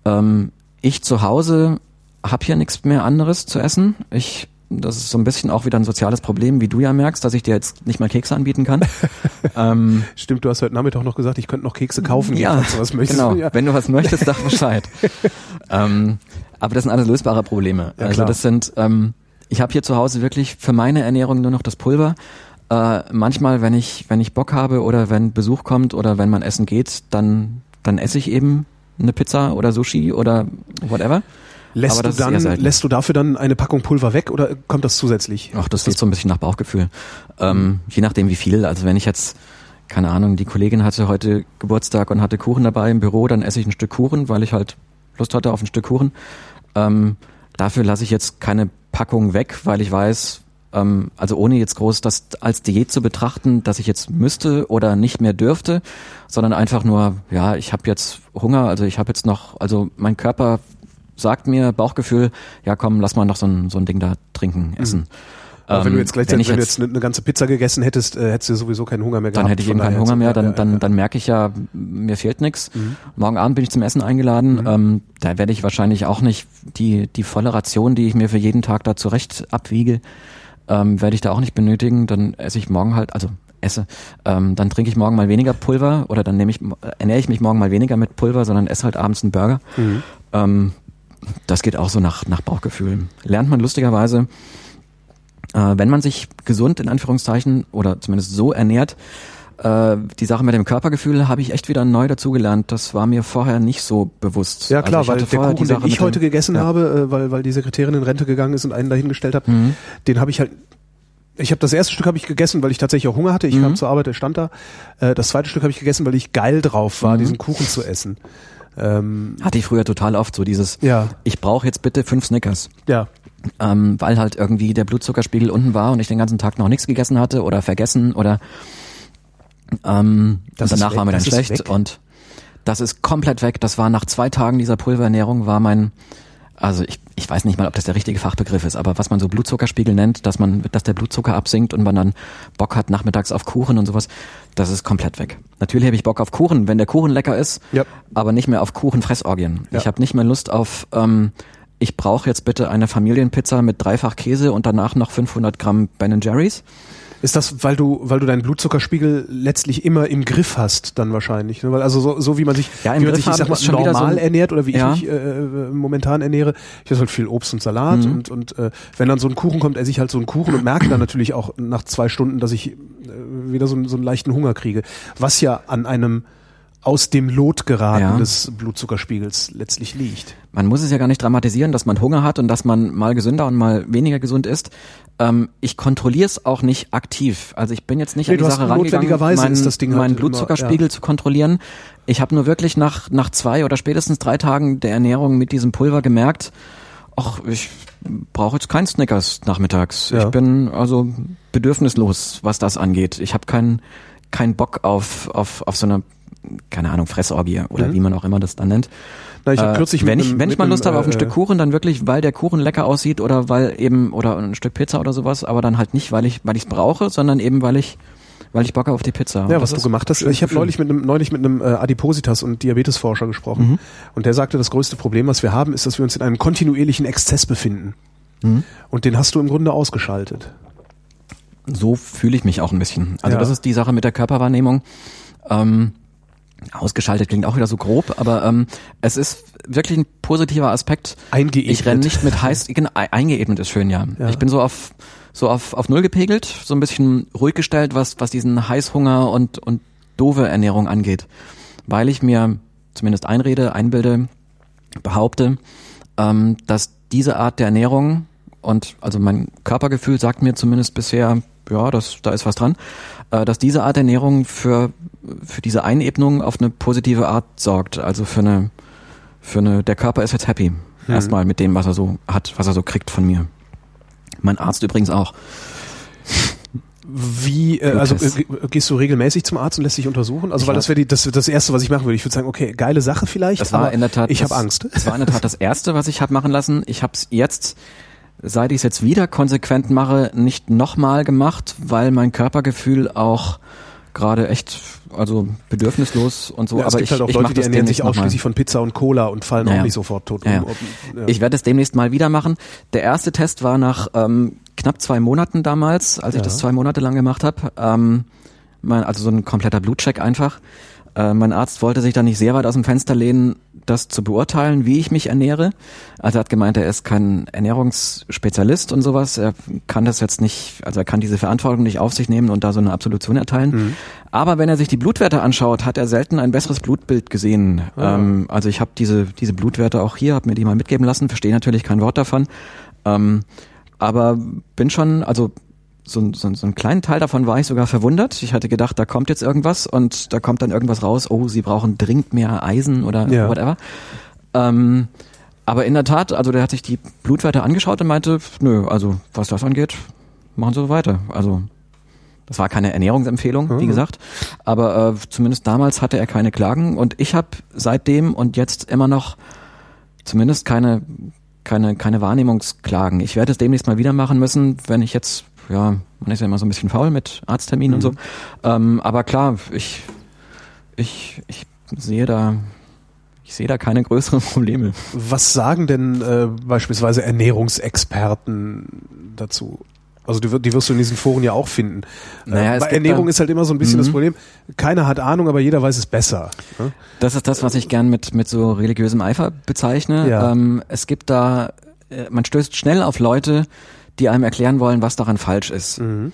Ähm, ich zu Hause habe hier nichts mehr anderes zu essen. Ich Das ist so ein bisschen auch wieder ein soziales Problem, wie du ja merkst, dass ich dir jetzt nicht mal Kekse anbieten kann. *laughs* ähm, Stimmt, du hast heute Nachmittag noch gesagt, ich könnte noch Kekse kaufen, ja, falls du was möchtest. genau. Ja. Wenn du was möchtest, sag Bescheid. *laughs* ähm, aber das sind alles lösbare Probleme. Ja, also das sind, ähm, ich habe hier zu Hause wirklich für meine Ernährung nur noch das Pulver. Äh, manchmal, wenn ich, wenn ich Bock habe oder wenn Besuch kommt oder wenn man essen geht, dann, dann esse ich eben eine Pizza oder Sushi oder whatever. Lässt, du ist dann, lässt du dafür dann eine Packung Pulver weg oder kommt das zusätzlich? Ach, das geht so ein bisschen nach Bauchgefühl. Ähm, je nachdem wie viel. Also wenn ich jetzt, keine Ahnung, die Kollegin hatte heute Geburtstag und hatte Kuchen dabei im Büro, dann esse ich ein Stück Kuchen, weil ich halt Lust hatte auf ein Stück Kuchen. Ähm, dafür lasse ich jetzt keine Packung weg, weil ich weiß, ähm, also ohne jetzt groß das als Diät zu betrachten, dass ich jetzt müsste oder nicht mehr dürfte, sondern einfach nur, ja, ich habe jetzt Hunger, also ich habe jetzt noch, also mein Körper sagt mir, Bauchgefühl, ja komm, lass mal noch so ein, so ein Ding da trinken, essen. Aber wenn Ähm, du jetzt gleich, wenn wenn, du jetzt- eine, ganze Pizza gegessen hättest, äh, hättest du sowieso keinen Hunger mehr gehabt. dann hätte ich eben keinen Hunger mehr, dann, dann, dann merke ich ja, mir fehlt nichts. Mhm. Morgen Abend bin ich zum Essen eingeladen. Ähm, da werde ich wahrscheinlich auch nicht die, die volle Ration, die ich mir für jeden Tag da zurecht abwiege, ähm, werde ich da auch nicht benötigen. Dann esse ich morgen halt, also esse, ähm, dann trinke ich morgen mal weniger Pulver oder dann nehme ich, ernähre ich mich morgen mal weniger mit Pulver, sondern esse halt abends einen Burger. Mhm. Ähm, das geht auch so nach, nach Bauchgefühl. Lernt man lustigerweise, äh, wenn man sich gesund in Anführungszeichen oder zumindest so ernährt, äh, die Sache mit dem Körpergefühl habe ich echt wieder neu dazugelernt. Das war mir vorher nicht so bewusst. Ja klar, Also ich weil der Kuchen, den ich mit dem- heute gegessen ja. habe, äh, weil, weil die Sekretärin in Rente gegangen ist und einen dahingestellt hat, Mhm. den habe ich halt ich habe das erste Stück habe ich gegessen, weil ich tatsächlich auch Hunger hatte. Ich Mhm. kam zur Arbeit, der stand da. Äh, Das zweite Stück habe ich gegessen, weil ich geil drauf war, Mhm. diesen Kuchen zu essen. Ähm, Hatte ich früher total oft so dieses, ja, ich brauche jetzt bitte fünf Snickers. ja, ähm, weil halt irgendwie der Blutzuckerspiegel unten war und ich den ganzen Tag noch nichts gegessen hatte oder vergessen oder ähm, Das danach war mir dann schlecht und das ist komplett weg. Das war nach zwei Tagen dieser Pulverernährung war mein, also ich, ich weiß nicht mal, ob das der richtige Fachbegriff ist, aber was man so Blutzuckerspiegel nennt, dass man, dass der Blutzucker absinkt und man dann Bock hat nachmittags auf Kuchen und sowas, das ist komplett weg. Natürlich habe ich Bock auf Kuchen, wenn der Kuchen lecker ist, ja. aber nicht mehr auf Kuchenfressorgien. Ja. Ich habe nicht mehr Lust auf, ähm, ich brauche jetzt bitte eine Familienpizza mit dreifach Käse und danach noch 500 Gramm Ben Jerry's. Ist das, weil du, weil du deinen Blutzuckerspiegel letztlich immer im Griff hast, dann wahrscheinlich? Ne? Weil also so, so wie man sich, Ja, im wie man sich, ich sag mal, so normal ein- ernährt oder wie Ja. ich mich äh, äh, momentan ernähre, ich esse halt viel Obst und Salat Mhm. und und äh, wenn dann so ein Kuchen kommt, esse ich halt so einen Kuchen und merke dann natürlich auch nach zwei Stunden, dass ich äh, wieder so, einen- so einen leichten Hunger kriege, was ja an einem aus dem Lot geraten Ja. des Blutzuckerspiegels letztlich liegt. Man muss es ja gar nicht dramatisieren, dass man Hunger hat und dass man mal gesünder und mal weniger gesund ist. Ähm, ich kontrolliere es auch nicht aktiv. Also ich bin jetzt nicht Nee, an die Sache rangegangen, meinen, halt meinen Blutzuckerspiegel zu kontrollieren. Ich habe nur wirklich nach, nach zwei oder spätestens drei Tagen der Ernährung mit diesem Pulver gemerkt, ach, ich brauche jetzt keinen Snickers nachmittags. Ja. Ich bin also bedürfnislos, was das angeht. Ich habe keinen keinen Bock auf, auf, auf so eine, keine Ahnung, Fressorgie oder Mhm. wie man auch immer das dann nennt. Na, ich habe Äh, kürzlich wenn mit ich, einem- wenn ich mal einem, Lust habe auf ein äh, Stück Kuchen, dann wirklich, weil der Kuchen lecker aussieht oder weil eben oder ein Stück Pizza oder sowas, aber dann halt nicht, weil ich weil ich es brauche, sondern eben weil ich weil ich Bock auf die Pizza. Ja, was du gemacht hast. Ich habe neulich mit einem neulich mit einem äh, Adipositas und Diabetesforscher gesprochen Mhm. und der sagte, das größte Problem, was wir haben, ist, dass wir uns in einem kontinuierlichen Exzess befinden. Mhm. Und den hast du im Grunde ausgeschaltet. So fühle ich mich auch ein bisschen. Also Ja. das ist die Sache mit der Körperwahrnehmung. Ähm, ausgeschaltet klingt auch wieder so grob, aber ähm, es ist wirklich ein positiver Aspekt. Eingeebnet. Ich renne nicht mit heiß, genau, eingeebnet ist schön, ja. Ja. Ich bin so auf so auf, auf null gepegelt, so ein bisschen ruhig gestellt, was was diesen Heißhunger und und doofe Ernährung angeht, weil ich mir zumindest einrede, einbilde, behaupte, ähm, dass diese Art der Ernährung und also mein Körpergefühl sagt mir zumindest bisher, ja, das, da ist was dran, äh, dass diese Art der Ernährung für, für diese Einebnung auf eine positive Art sorgt. Also für eine, für eine, der Körper ist jetzt happy. Erstmal mit dem, was er so hat, was er so kriegt von mir. Mein Arzt übrigens auch. Wie, äh, also äh, ge- gehst du regelmäßig zum Arzt und lässt dich untersuchen? Also Ich weil das wäre die- das, das erste, was ich machen würde. Ich würde sagen, okay, geile Sache vielleicht. Das war in der Tat. Ich habe Angst. Das war in der Tat das erste, was ich habe machen lassen. Ich habe es jetzt, seit ich es jetzt wieder konsequent mache, nicht nochmal gemacht, weil mein Körpergefühl auch gerade echt also bedürfnislos und so. Ja, es aber gibt ich, halt auch ich Leute, die das ernähren sich ausschließlich von Pizza und Cola und fallen Ja, auch nicht sofort tot um. Ja. Ich werde es demnächst mal wieder machen. Der erste Test war nach ähm, knapp zwei Monaten damals, als ich Ja. das zwei Monate lang gemacht habe. Ähm, also so ein kompletter Blutcheck einfach. Äh, mein Arzt wollte sich da nicht sehr weit aus dem Fenster lehnen, das zu beurteilen, wie ich mich ernähre. Also er hat gemeint, er ist kein Ernährungsspezialist und sowas. Er kann das jetzt nicht, also er kann diese Verantwortung nicht auf sich nehmen und da so eine Absolution erteilen. Aber wenn er sich die Blutwerte anschaut, hat er selten ein besseres Blutbild gesehen. Ähm, also ich habe diese, diese Blutwerte auch hier, habe mir die mal mitgeben lassen, verstehe natürlich kein Wort davon. Ähm, aber bin schon, also so, so, so einen kleinen Teil davon war ich sogar verwundert. Ich hatte gedacht, da kommt jetzt irgendwas und da kommt dann irgendwas raus, oh, sie brauchen dringend mehr Eisen oder Ja. whatever. Ähm, aber in der Tat, also der hat sich die Blutwerte angeschaut und meinte, nö, also was das angeht, machen Sie so weiter. Also das war keine Ernährungsempfehlung, wie Mhm. gesagt, aber äh, zumindest damals hatte er keine Klagen und ich habe seitdem und jetzt immer noch zumindest keine keine keine Wahrnehmungsklagen. Ich werde es demnächst mal wieder machen müssen, wenn ich jetzt ja, man ist ja immer so ein bisschen faul mit Arztterminen und so. Ähm, aber klar, ich ich ich sehe da ich sehe da keine größeren *laughs* Probleme. Was sagen denn äh, beispielsweise Ernährungsexperten dazu? Also die, die wirst du in diesen Foren ja auch finden. Naja, äh, bei Ernährung ist halt immer so ein bisschen das Mhm. Problem. Keiner hat Ahnung, aber jeder weiß es besser. ne? Das ist das, was ich gern mit, mit so religiösem Eifer bezeichne. Ja. Ähm, es gibt da, äh, man stößt schnell auf Leute, die einem erklären wollen, was daran falsch ist. Mhm.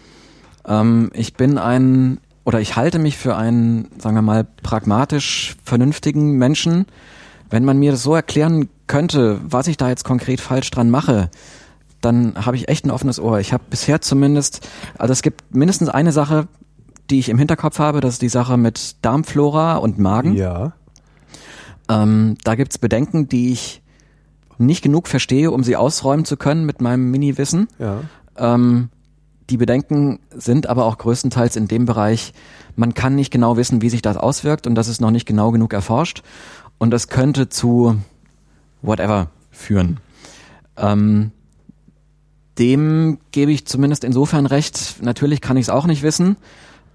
Ähm, ich bin ein, oder ich halte mich für einen, sagen wir mal, pragmatisch vernünftigen Menschen. Wenn man mir das so erklären könnte, was ich da jetzt konkret falsch dran mache, dann habe ich echt ein offenes Ohr. Ich habe bisher zumindest, also es gibt mindestens eine Sache, die ich im Hinterkopf habe, das ist die Sache mit Darmflora und Magen. Ja. Ähm, da gibt's Bedenken, die ich nicht genug verstehe, um sie ausräumen zu können mit meinem Mini-Wissen. Ja. Ähm, die Bedenken sind aber auch größtenteils in dem Bereich, man kann nicht genau wissen, wie sich das auswirkt und das ist noch nicht genau genug erforscht und das könnte zu whatever führen. Ähm, dem gebe ich zumindest insofern recht. Natürlich kann ich es auch nicht wissen,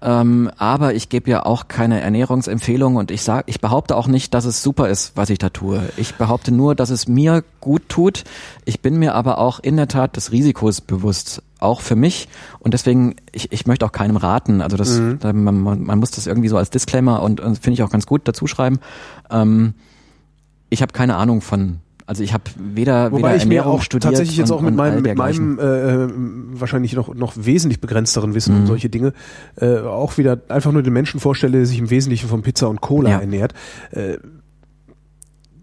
ähm, aber ich gebe ja auch keine Ernährungsempfehlung und ich sag, ich behaupte auch nicht, dass es super ist, was ich da tue. Ich behaupte nur, dass es mir gut tut. Ich bin mir aber auch in der Tat des Risikos bewusst, auch für mich und deswegen ich, ich möchte auch keinem raten. Also das, da- man, man, man muss das irgendwie so als Disclaimer und, und finde ich auch ganz gut dazu schreiben. Ähm, ich habe keine Ahnung von also ich habe weder, Wobei weder ich mir Ernährung auch studiert tatsächlich jetzt und, auch mit und meinem, mit meinem äh, wahrscheinlich noch, noch wesentlich begrenzteren Wissen Mhm. um solche Dinge äh, auch wieder einfach nur den Menschen vorstelle, der sich im Wesentlichen von Pizza und Cola Ja. ernährt. Äh,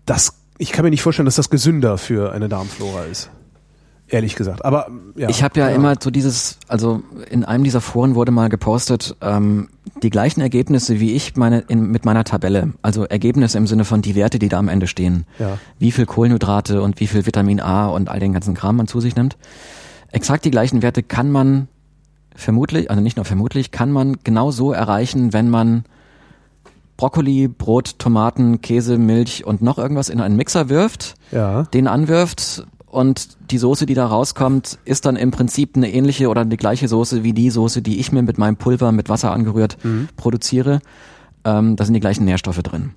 das, ich kann mir nicht vorstellen, dass das gesünder für eine Darmflora ist. Ehrlich gesagt. Aber ja. Ich habe ja, immer so dieses, also in einem dieser Foren wurde mal gepostet, ähm, die gleichen Ergebnisse wie ich meine in, mit meiner Tabelle. Also Ergebnisse im Sinne von die Werte, die da am Ende stehen. Ja. Wie viel Kohlenhydrate und wie viel Vitamin A und all den ganzen Kram man zu sich nimmt. Exakt die gleichen Werte kann man vermutlich, also nicht nur vermutlich, kann man genau so erreichen, wenn man Brokkoli, Brot, Tomaten, Käse, Milch und noch irgendwas in einen Mixer wirft Ja. den anwirft und die Soße, die da rauskommt, ist dann im Prinzip eine ähnliche oder die gleiche Soße wie die Soße, die ich mir mit meinem Pulver mit Wasser angerührt produziere. Ähm, da sind die gleichen Nährstoffe drin.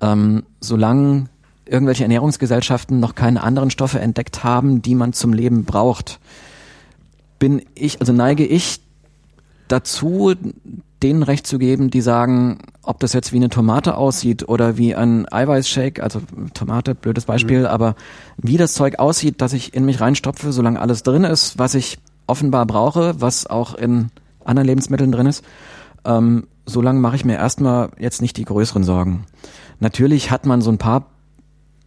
Ähm, solange irgendwelche Ernährungsgesellschaften noch keine anderen Stoffe entdeckt haben, die man zum Leben braucht, bin ich, also neige ich dazu, denen recht zu geben, die sagen, ob das jetzt wie eine Tomate aussieht oder wie ein Eiweißshake, also Tomate, blödes Beispiel, aber wie das Zeug aussieht, das ich in mich reinstopfe, solange alles drin ist, was ich offenbar brauche, was auch in anderen Lebensmitteln drin ist, ähm, solange mache ich mir erstmal jetzt nicht die größeren Sorgen. Natürlich hat man so ein paar,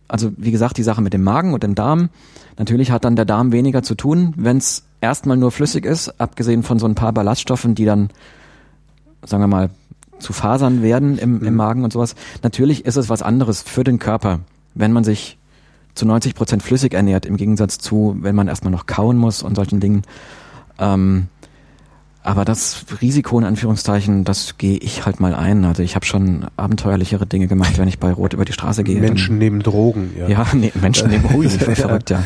also wie gesagt, die Sache mit dem Magen und dem Darm, natürlich hat dann der Darm weniger zu tun, wenn es erstmal nur flüssig ist, abgesehen von so ein paar Ballaststoffen, die dann, sagen wir mal, zu Fasern werden im, im Magen und sowas. Natürlich ist es was anderes für den Körper, wenn man sich zu 90 Prozent flüssig ernährt, im Gegensatz zu, wenn man erstmal noch kauen muss und solchen Dingen. Ähm, aber das Risiko in Anführungszeichen, das gehe ich halt mal ein. Also ich habe schon abenteuerlichere Dinge gemacht, wenn ich bei Rot über die Straße gehe. Menschen neben Drogen. Ja. Ja, nee, Menschen nehmen *laughs* Ja. *laughs* verrückt, ja.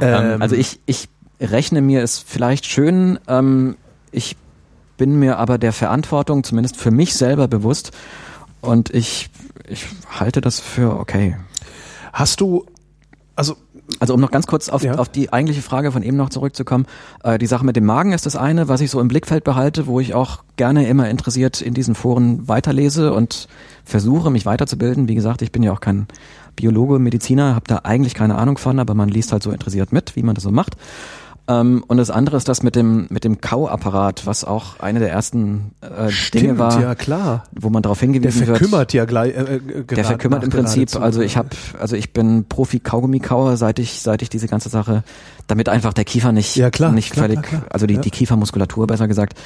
Ähm, Ähm, also ich, ich rechne mir es vielleicht schön. Ähm, ich bin mir aber der Verantwortung, zumindest für mich selber bewusst. Und ich, ich halte das für okay. Hast du, also also um noch ganz kurz auf, Ja. auf die eigentliche Frage von eben noch zurückzukommen. Äh, die Sache mit dem Magen ist das eine, was ich so im Blickfeld behalte, wo ich auch gerne immer interessiert in diesen Foren weiterlese und versuche, mich weiterzubilden. Wie gesagt, ich bin ja auch kein Biologe, Mediziner, habe da eigentlich keine Ahnung von, aber man liest halt so interessiert mit, wie man das so macht. Ähm, und das andere ist das mit dem, mit dem Kauapparat, was auch eine der ersten äh, Dinge war, ja klar. wo man darauf Der hingewiesen wird. verkümmert ja gleich. Äh, äh, Der verkümmert im Prinzip. zu. Also ich habe, also ich bin Profi-Kaugummi-Kauer, seit ich, seit ich diese ganze Sache, damit einfach der Kiefer nicht, Ja, klar, nicht klar, völlig, klar. also die, Ja. die Kiefermuskulatur besser gesagt,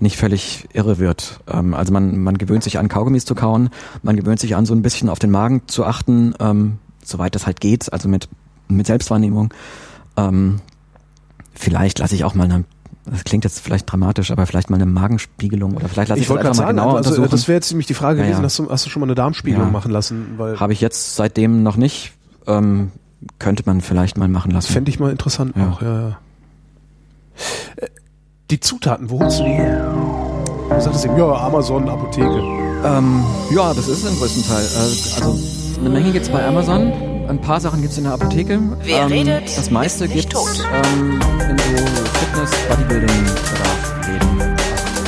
nicht völlig irre wird. Ähm, also man, man gewöhnt sich an Kaugummis zu kauen, man gewöhnt sich an so ein bisschen auf den Magen zu achten, ähm, soweit das halt geht, also mit, mit Selbstwahrnehmung. Ähm, vielleicht lasse ich auch mal eine das klingt jetzt vielleicht dramatisch, aber vielleicht mal eine Magenspiegelung oder vielleicht lasse ich, ich das wollte einfach mal sagen, genauer also, untersuchen. das wäre jetzt nämlich die Frage Ja, gewesen, ja. Hast, du, hast du schon mal eine Darmspiegelung Ja. machen lassen? Habe ich jetzt seitdem noch nicht. Ähm, könnte man vielleicht mal machen lassen. fände ich mal interessant Ja. auch, ja, ja. Äh, Die Zutaten, wo holst du die? Du sagtest eben, ja, Amazon, Apotheke. Ähm, ja, das ist im größten Teil. Äh, also eine Menge gibt's bei Amazon, ein paar Sachen gibt's in der Apotheke. Wer ähm, redet, das meiste gibt's tot. ähm, in so Fitness, Bodybuilding Bedarf Läden.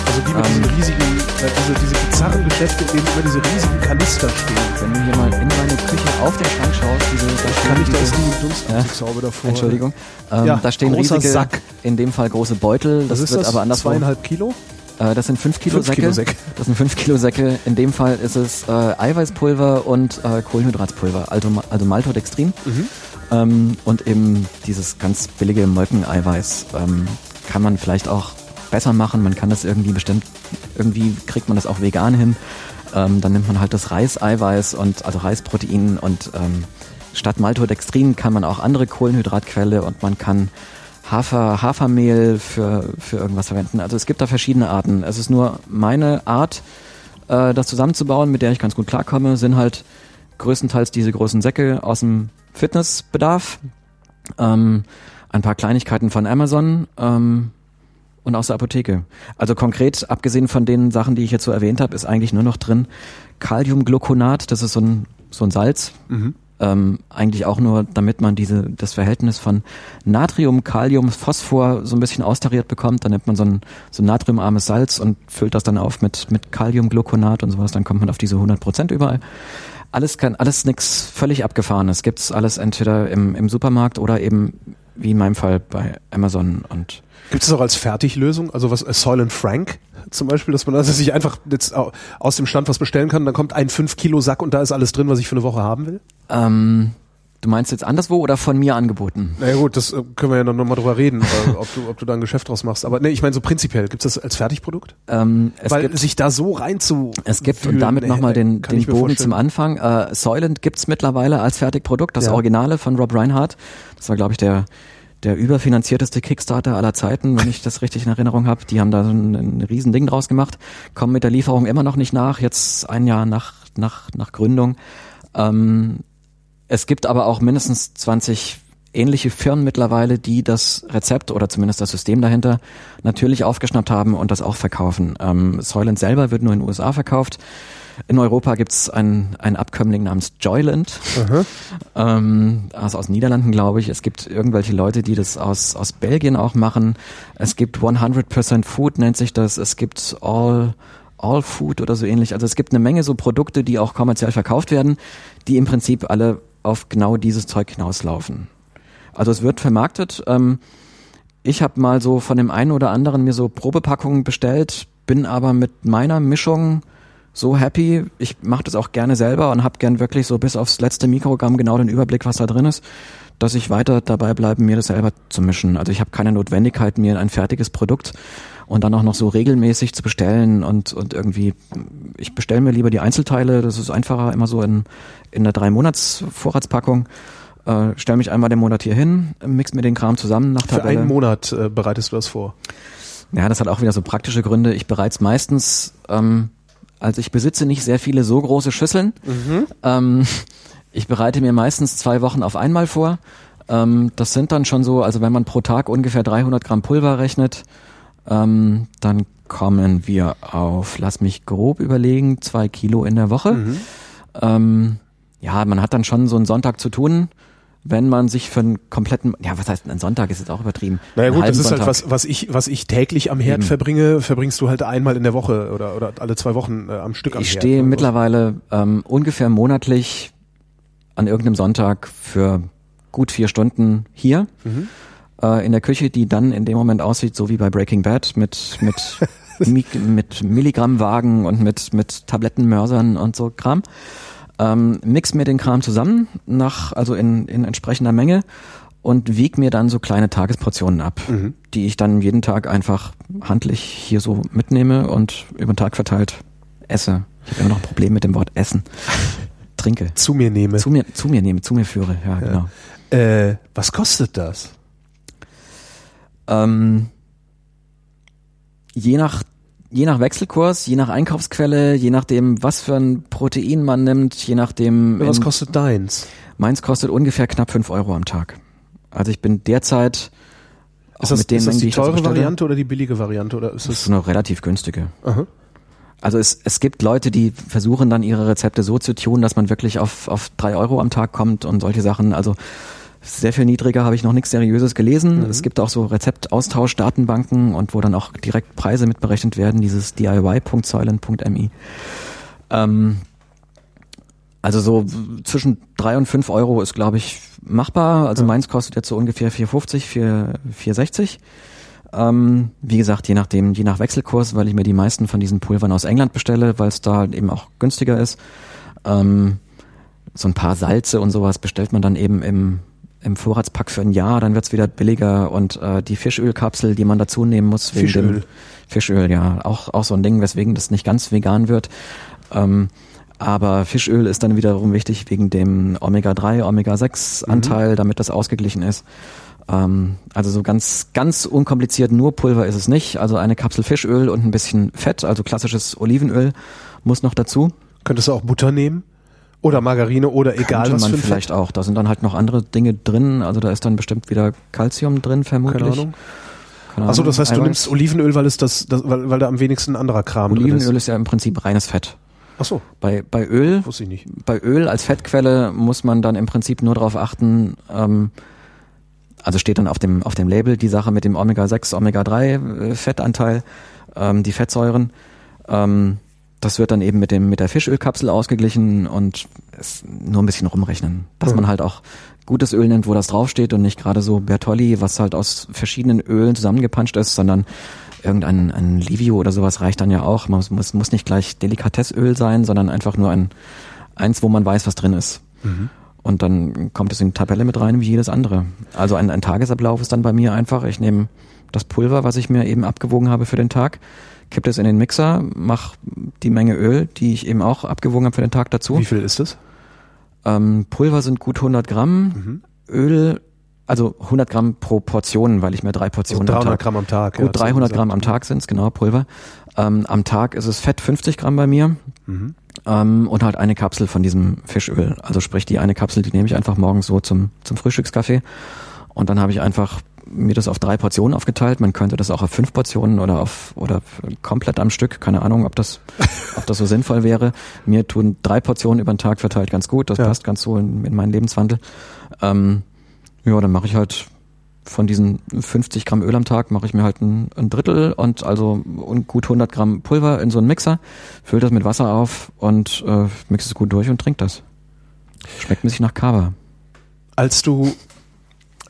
Also die mit Ähm. diesen riesigen, äh, diese, diese bizarren Geschäfte, in denen immer diese riesigen Kanister stehen. Wenn du hier mal in meine Küche auf den Schrank schaust, diese, da stehen Kann ich da diese, ist die Dunstabzugshaube davor. Entschuldigung, ähm, Ja, da stehen riesige, Sack. in dem Fall große Beutel. Das Was ist wird das? aber anderswo. Zweieinhalb Kilo? Äh, das sind 5 Kilo Fünf Säcke. Kilo Säcke. Das sind 5 Kilo Säcke. In dem Fall ist es äh, Eiweißpulver und äh, Kohlenhydratpulver, also, also Maltodextrin. Mhm. Ähm, und eben dieses ganz billige Molkeneiweiß ähm, kann man vielleicht auch besser machen. Man kann das irgendwie bestimmt, irgendwie kriegt man das auch vegan hin. Ähm, dann nimmt man halt das Reiseiweiß und also Reisprotein und ähm, statt Maltodextrin kann man auch andere Kohlenhydratquelle und man kann Hafer, Hafermehl für, für irgendwas verwenden. Also es gibt da verschiedene Arten. Es ist nur meine Art, äh, das zusammenzubauen, mit der ich ganz gut klarkomme, sind halt größtenteils diese großen Säcke aus dem Fitnessbedarf, ähm, ein paar Kleinigkeiten von Amazon ähm, und aus der Apotheke. Also konkret, abgesehen von den Sachen, die ich jetzt so erwähnt habe, ist eigentlich nur noch drin Kaliumgluconat, das ist so ein, so ein Salz, ähm, eigentlich auch nur, damit man diese, das Verhältnis von Natrium, Kalium, Phosphor so ein bisschen austariert bekommt. Dann nimmt man so ein, so ein natriumarmes Salz und füllt das dann auf mit, mit Kaliumgluconat und sowas. Dann kommt man auf diese 100 Prozent überall. Alles kann, alles nix völlig abgefahrenes. Gibt's alles entweder im, im Supermarkt oder eben, wie in meinem Fall, bei Amazon und Gibt es auch als Fertiglösung, also was äh, Soylent Frank zum Beispiel, dass man also sich einfach jetzt au- aus dem Stand was bestellen kann, dann kommt ein 5 Kilo Sack und da ist alles drin, was ich für eine Woche haben will? ähm, Du meinst jetzt anderswo oder von mir angeboten? Na ja gut, das äh, können wir ja noch, mal drüber reden, äh, *laughs* ob, du, ob du da ein Geschäft draus machst. Aber nee, ich meine so prinzipiell, gibt es das als Fertigprodukt? Ähm, es Weil gibt, sich da so rein zu Es gibt, und wühlen, damit nochmal den, den Bogen vorstellen. zum Anfang. Äh, Soylent gibt's mittlerweile als Fertigprodukt, das Ja. Originale von Rob Reinhardt. Das war, glaube ich, der, der überfinanzierteste Kickstarter aller Zeiten, wenn ich das richtig in Erinnerung habe. Die haben da so ein, ein riesen Ding draus gemacht, kommen mit der Lieferung immer noch nicht nach, jetzt ein Jahr nach, nach, nach Gründung. Ähm, es gibt aber auch mindestens 20 ähnliche Firmen mittlerweile, die das Rezept oder zumindest das System dahinter natürlich aufgeschnappt haben und das auch verkaufen. Ähm, Soylent selber wird nur in den USA verkauft. In Europa gibt's ein, ein Abkömmling namens Joyland, ähm, aus, aus den Niederlanden, glaube ich. Es gibt irgendwelche Leute, die das aus, aus Belgien auch machen. Es gibt 100% Food, nennt sich das. Es gibt All, All Food oder so ähnlich. Also es gibt eine Menge so Produkte, die auch kommerziell verkauft werden, die im Prinzip alle auf genau dieses Zeug hinauslaufen. Also es wird vermarktet. Ähm, ich habe mal so von dem einen oder anderen mir so Probepackungen bestellt, bin aber mit meiner Mischung so happy. Ich mache das auch gerne selber und habe gern wirklich so bis aufs letzte Mikrogramm genau den Überblick, was da drin ist, dass ich weiter dabei bleibe, mir das selber zu mischen. Also ich habe keine Notwendigkeit, mir ein fertiges Produkt und dann auch noch so regelmäßig zu bestellen und, und irgendwie, ich bestelle mir lieber die Einzelteile, das ist einfacher, immer so in, in der drei Monats Vorratspackung. Äh, stell mich einmal den Monat hier hin, mix mir den Kram zusammen nach Für Tabelle. einen Monat äh, bereitest du das vor. Ja, das hat auch wieder so praktische Gründe. Ich bereits meistens, ähm, also ich besitze nicht sehr viele so große Schüsseln. Ähm, ich bereite mir meistens zwei Wochen auf einmal vor. Ähm, das sind dann schon so, also wenn man pro Tag ungefähr 300 Gramm Pulver rechnet, Ähm, dann kommen wir auf, lass mich grob überlegen, zwei Kilo in der Woche. Mhm. Ähm, ja, man hat dann schon so einen Sonntag zu tun, wenn man sich für einen kompletten, ja, was heißt ein Sonntag ist jetzt auch übertrieben. Naja gut, das ist halt Sonntag. was, was ich, was ich täglich am Herd Eben. verbringe, verbringst du halt einmal in der Woche oder, oder alle zwei Wochen äh, am Stück am Ich Herd. stehe ne? mittlerweile ähm, ungefähr monatlich an irgendeinem Sonntag für gut vier Stunden hier Mhm. äh, in der Küche, die dann in dem Moment aussieht, so wie bei Breaking Bad mit mit *laughs* Mi mit Milligrammwagen und mit mit Tablettenmörsern und so Kram. Ähm, mix mir den Kram zusammen nach also in in entsprechender Menge und wieg mir dann so kleine Tagesportionen ab, Mhm. die ich dann jeden Tag einfach handlich hier so mitnehme und über den Tag verteilt esse. Ich habe immer noch ein Problem mit dem Wort essen. *laughs* Trinke. zu mir nehme. Zu mir, zu mir nehme, zu mir führe, ja, genau. Äh, was kostet das? Ähm, je nach je nach Wechselkurs, je nach Einkaufsquelle, je nachdem, was für ein Protein man nimmt, je nachdem. Was in- kostet deins? meins kostet ungefähr knapp fünf Euro am Tag. Also ich bin derzeit Ist das, mit den ist das die teure Variante oder die billige Variante oder ist Das ist eine relativ günstige. Aha. Also es, es gibt Leute, die versuchen dann ihre Rezepte so zu tun, dass man wirklich auf, auf drei Euro am Tag kommt und solche Sachen. Also sehr viel niedriger habe ich noch nichts Seriöses gelesen. Es gibt auch so Rezeptaustausch-Datenbanken und wo dann auch direkt Preise mitberechnet werden, dieses diy.soilen.mi. Ähm, also so zwischen drei und fünf Euro ist, glaube ich, machbar. Also meins kostet jetzt so ungefähr 4,50, 4, 4,60. Ähm, wie gesagt, je nachdem, je nach Wechselkurs, weil ich mir die meisten von diesen Pulvern aus England bestelle, weil es da eben auch günstiger ist. Ähm, so ein paar Salze und sowas bestellt man dann eben im, im Vorratspack für ein Jahr, dann wird's wieder billiger und äh, die Fischölkapsel, die man dazu nehmen muss, wegen Fischöl. dem Fischöl, ja, auch, auch so ein Ding, weswegen das nicht ganz vegan wird. Ähm, aber Fischöl ist dann wiederum wichtig wegen dem Omega-3, Omega-6-Anteil, damit das ausgeglichen ist. Ähm, also so ganz, ganz unkompliziert, nur Pulver ist es nicht. Also eine Kapsel Fischöl und ein bisschen Fett, also klassisches Olivenöl muss noch dazu. Könntest du auch Butter nehmen? Oder Margarine oder egal Könnte was man für ein vielleicht Fett? auch. Da sind dann halt noch andere Dinge drin. Also da ist dann bestimmt wieder Calcium drin, vermutlich. Keine Ahnung. Keine Achso, das heißt, du nimmst Olivenöl, weil es das, das weil, weil da am wenigsten anderer Kram drin Olivenöl ist. ist ja im Prinzip reines Fett. Achso, Bei, bei Öl wusste ich nicht. bei Öl als Fettquelle muss man dann im Prinzip nur darauf achten, ähm, also steht dann auf dem, auf dem Label die Sache mit dem Omega-6, Omega-3 äh, Fettanteil, ähm, die Fettsäuren. Ähm, das wird dann eben mit dem, mit der Fischölkapsel ausgeglichen und es nur ein bisschen rumrechnen. Dass Mhm. man halt auch gutes Öl nimmt, wo das draufsteht und nicht gerade so Bertolli, was halt aus verschiedenen Ölen zusammengepanscht ist, sondern irgendein ein Livio oder sowas reicht dann ja auch. Man muss, muss, nicht gleich Delikatessöl sein, sondern einfach nur ein eins, wo man weiß, was drin ist. Und dann kommt es in die Tabelle mit rein wie jedes andere. Also ein, ein Tagesablauf ist dann bei mir einfach, ich nehme das Pulver, was ich mir eben abgewogen habe für den Tag, kipp es in den Mixer, mach die Menge Öl, die ich eben auch abgewogen habe für den Tag dazu. Wie viel ist das? Ähm, Pulver sind gut 100 Gramm, Mhm. Öl, also 100 Gramm pro Portion, weil ich mir drei Also Portionen am 300 Tag Gramm am Tag. Gut, du 300 gesagt. Gramm am Tag sind's genau, Pulver. Ähm, am Tag ist es Fett 50 Gramm bei mir Mhm. ähm, und halt eine Kapsel von diesem Fischöl. Also sprich, die eine Kapsel, die nehme ich einfach morgens so zum, zum Frühstückskaffee und dann habe ich einfach mir das auf drei Portionen aufgeteilt. Man könnte das auch auf fünf Portionen oder auf oder komplett am Stück. Keine Ahnung, ob das, ob das so *laughs* sinnvoll wäre. Mir tun drei Portionen über den Tag verteilt ganz gut. Das Ja. passt ganz so in, in meinen Lebenswandel. Ähm, ja, dann mache ich halt von diesen 50 Gramm Öl am Tag mache ich mir halt ein, ein Drittel und also und gut 100 Gramm Pulver in so einen Mixer, fülle das mit Wasser auf und äh, mixe es gut durch und trink das. Schmeckt ein bisschen nach Kava. Als du,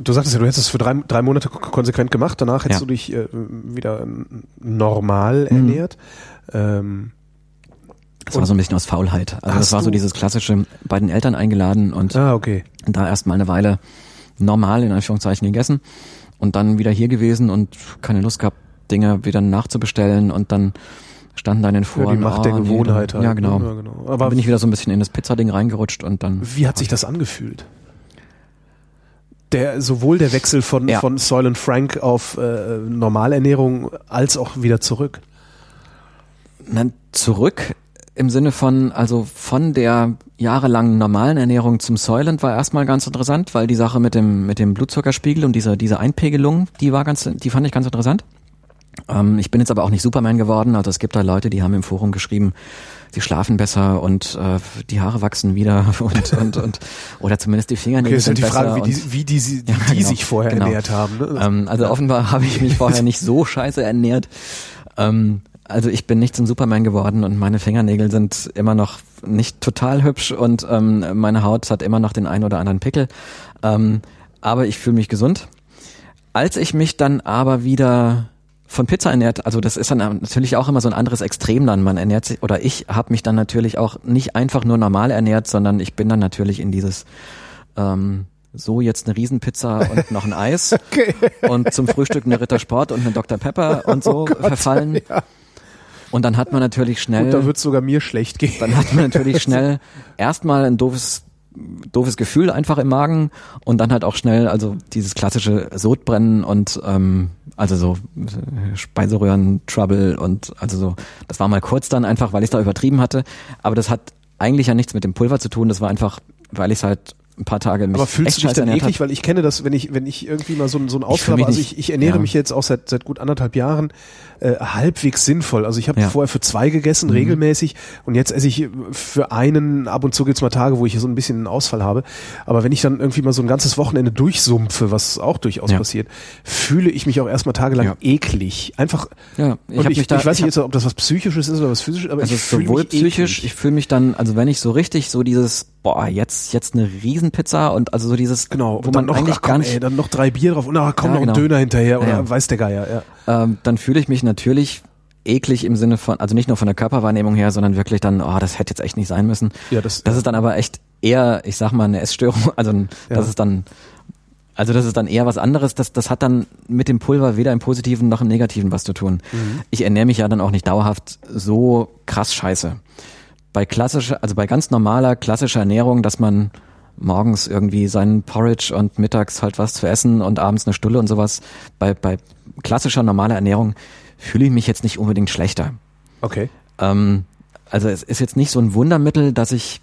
du sagtest ja, du hättest es für drei, drei Monate ko- konsequent gemacht, danach hättest Ja. du dich äh, wieder ähm, normal ernährt. Ähm, Das war so ein bisschen aus Faulheit. Also das war so dieses klassische bei den Eltern eingeladen und ah, okay. da erst mal eine Weile normal in Anführungszeichen gegessen und dann wieder hier gewesen und keine Lust gehabt, Dinge wieder nachzubestellen und dann standen da in den Ja, Foren. die Macht der oh, nee, Gewohnheit dann, halt. Ja, genau. ne? Ja, genau. Dann Aber bin ich wieder so ein bisschen in das Pizzading reingerutscht und dann. wie hat sich das angefühlt? Der, sowohl der Wechsel von, Ja. von Soylent Frank auf äh, Normalernährung als auch wieder zurück. Na, zurück im Sinne von, also von der jahrelangen normalen Ernährung zum Soylent war erstmal ganz interessant, weil die Sache mit dem, mit dem Blutzuckerspiegel und dieser, diese Einpegelung, die war ganz, die fand ich ganz interessant. Ähm, ich bin jetzt aber auch nicht Superman geworden. Also es gibt da Leute, die haben im Forum geschrieben, sie schlafen besser und äh, die Haare wachsen wieder *laughs* und und und oder zumindest die Fingernägel Okay, sind halt die Frage, besser. wie und- die, wie die, die, Ja, die genau, sich vorher genau. ernährt haben. Ne? Ähm, also offenbar *laughs* habe ich mich vorher nicht so scheiße ernährt. Ähm, also ich bin nicht zum Superman geworden und meine Fingernägel sind immer noch nicht total hübsch und ähm, meine Haut hat immer noch den einen oder anderen Pickel. Ähm, aber ich fühle mich gesund. Als ich mich dann aber wieder von Pizza ernährt, also das ist dann natürlich auch immer so ein anderes Extrem dann. Man ernährt sich, oder ich habe mich dann natürlich auch nicht einfach nur normal ernährt, sondern ich bin dann natürlich in dieses ähm, so jetzt eine Riesenpizza und noch ein Eis *laughs* Okay. und zum Frühstück eine Rittersport und eine Dr. Pepper *laughs* und so verfallen. Und dann hat man natürlich schnell, Und da wird sogar mir schlecht gehen. dann hat man natürlich schnell erstmal ein doofes doofes Gefühl einfach im Magen und dann halt auch schnell also dieses klassische Sodbrennen und ähm, also so äh, Speiseröhren Trouble und also so. Das war mal kurz dann einfach weil ich da übertrieben hatte. Aber das hat eigentlich ja nichts mit dem Pulver zu tun. Das war einfach weil ich halt ein paar Tage mich Aber fühlst du dich dann eklig? Weil ich kenne das, wenn ich, wenn ich irgendwie mal so, ein- so einen Ich Ausfall habe. Also ich, ich ernähre ja. mich jetzt auch seit, seit gut anderthalb Jahren äh, halbwegs sinnvoll. Also ich habe Ja. Mhm. vorher für zwei gegessen, regelmäßig. Und jetzt esse ich für einen, ab und zu gibt's mal Tage, wo ich so ein bisschen einen Ausfall habe. Aber wenn ich dann irgendwie mal so ein ganzes Wochenende durchsumpfe, was auch durchaus Ja. passiert, fühle ich mich auch erstmal tagelang eklig. Einfach, ja ich und ich, mich da ich weiß ich nicht jetzt, ob das was Psychisches ist oder was Physisches, aber Also ich fühle mich psychisch, eklig. ich fühle mich dann, also wenn ich so richtig so dieses, boah, jetzt, jetzt eine Riesenpizza und also so dieses, Genau, wo man noch, eigentlich ach komm, gar nicht, ey, dann noch drei Bier drauf und ach, komm Ja, noch ein genau. Döner hinterher oder Ja, weiß der Geier, ja. ähm, dann fühle ich mich natürlich eklig im Sinne von, also nicht nur von der Körperwahrnehmung her, sondern wirklich dann, oh, das hätte jetzt echt nicht sein müssen. Ja, das, Das ist dann aber echt eher, ich sag mal, eine Essstörung, *laughs* also ein- Ja. das ist dann, also das ist dann eher was anderes, das, das hat dann mit dem Pulver weder im Positiven noch im Negativen was zu tun. Mhm. Ich ernähre mich ja dann auch nicht dauerhaft so krass scheiße. Bei klassischer, also bei ganz normaler, klassischer Ernährung, dass man morgens irgendwie seinen Porridge und mittags halt was zu essen und abends eine Stulle und sowas, bei, bei klassischer normaler Ernährung fühle ich mich jetzt nicht unbedingt schlechter. okay. Ähm, also es ist jetzt nicht so ein Wundermittel, dass ich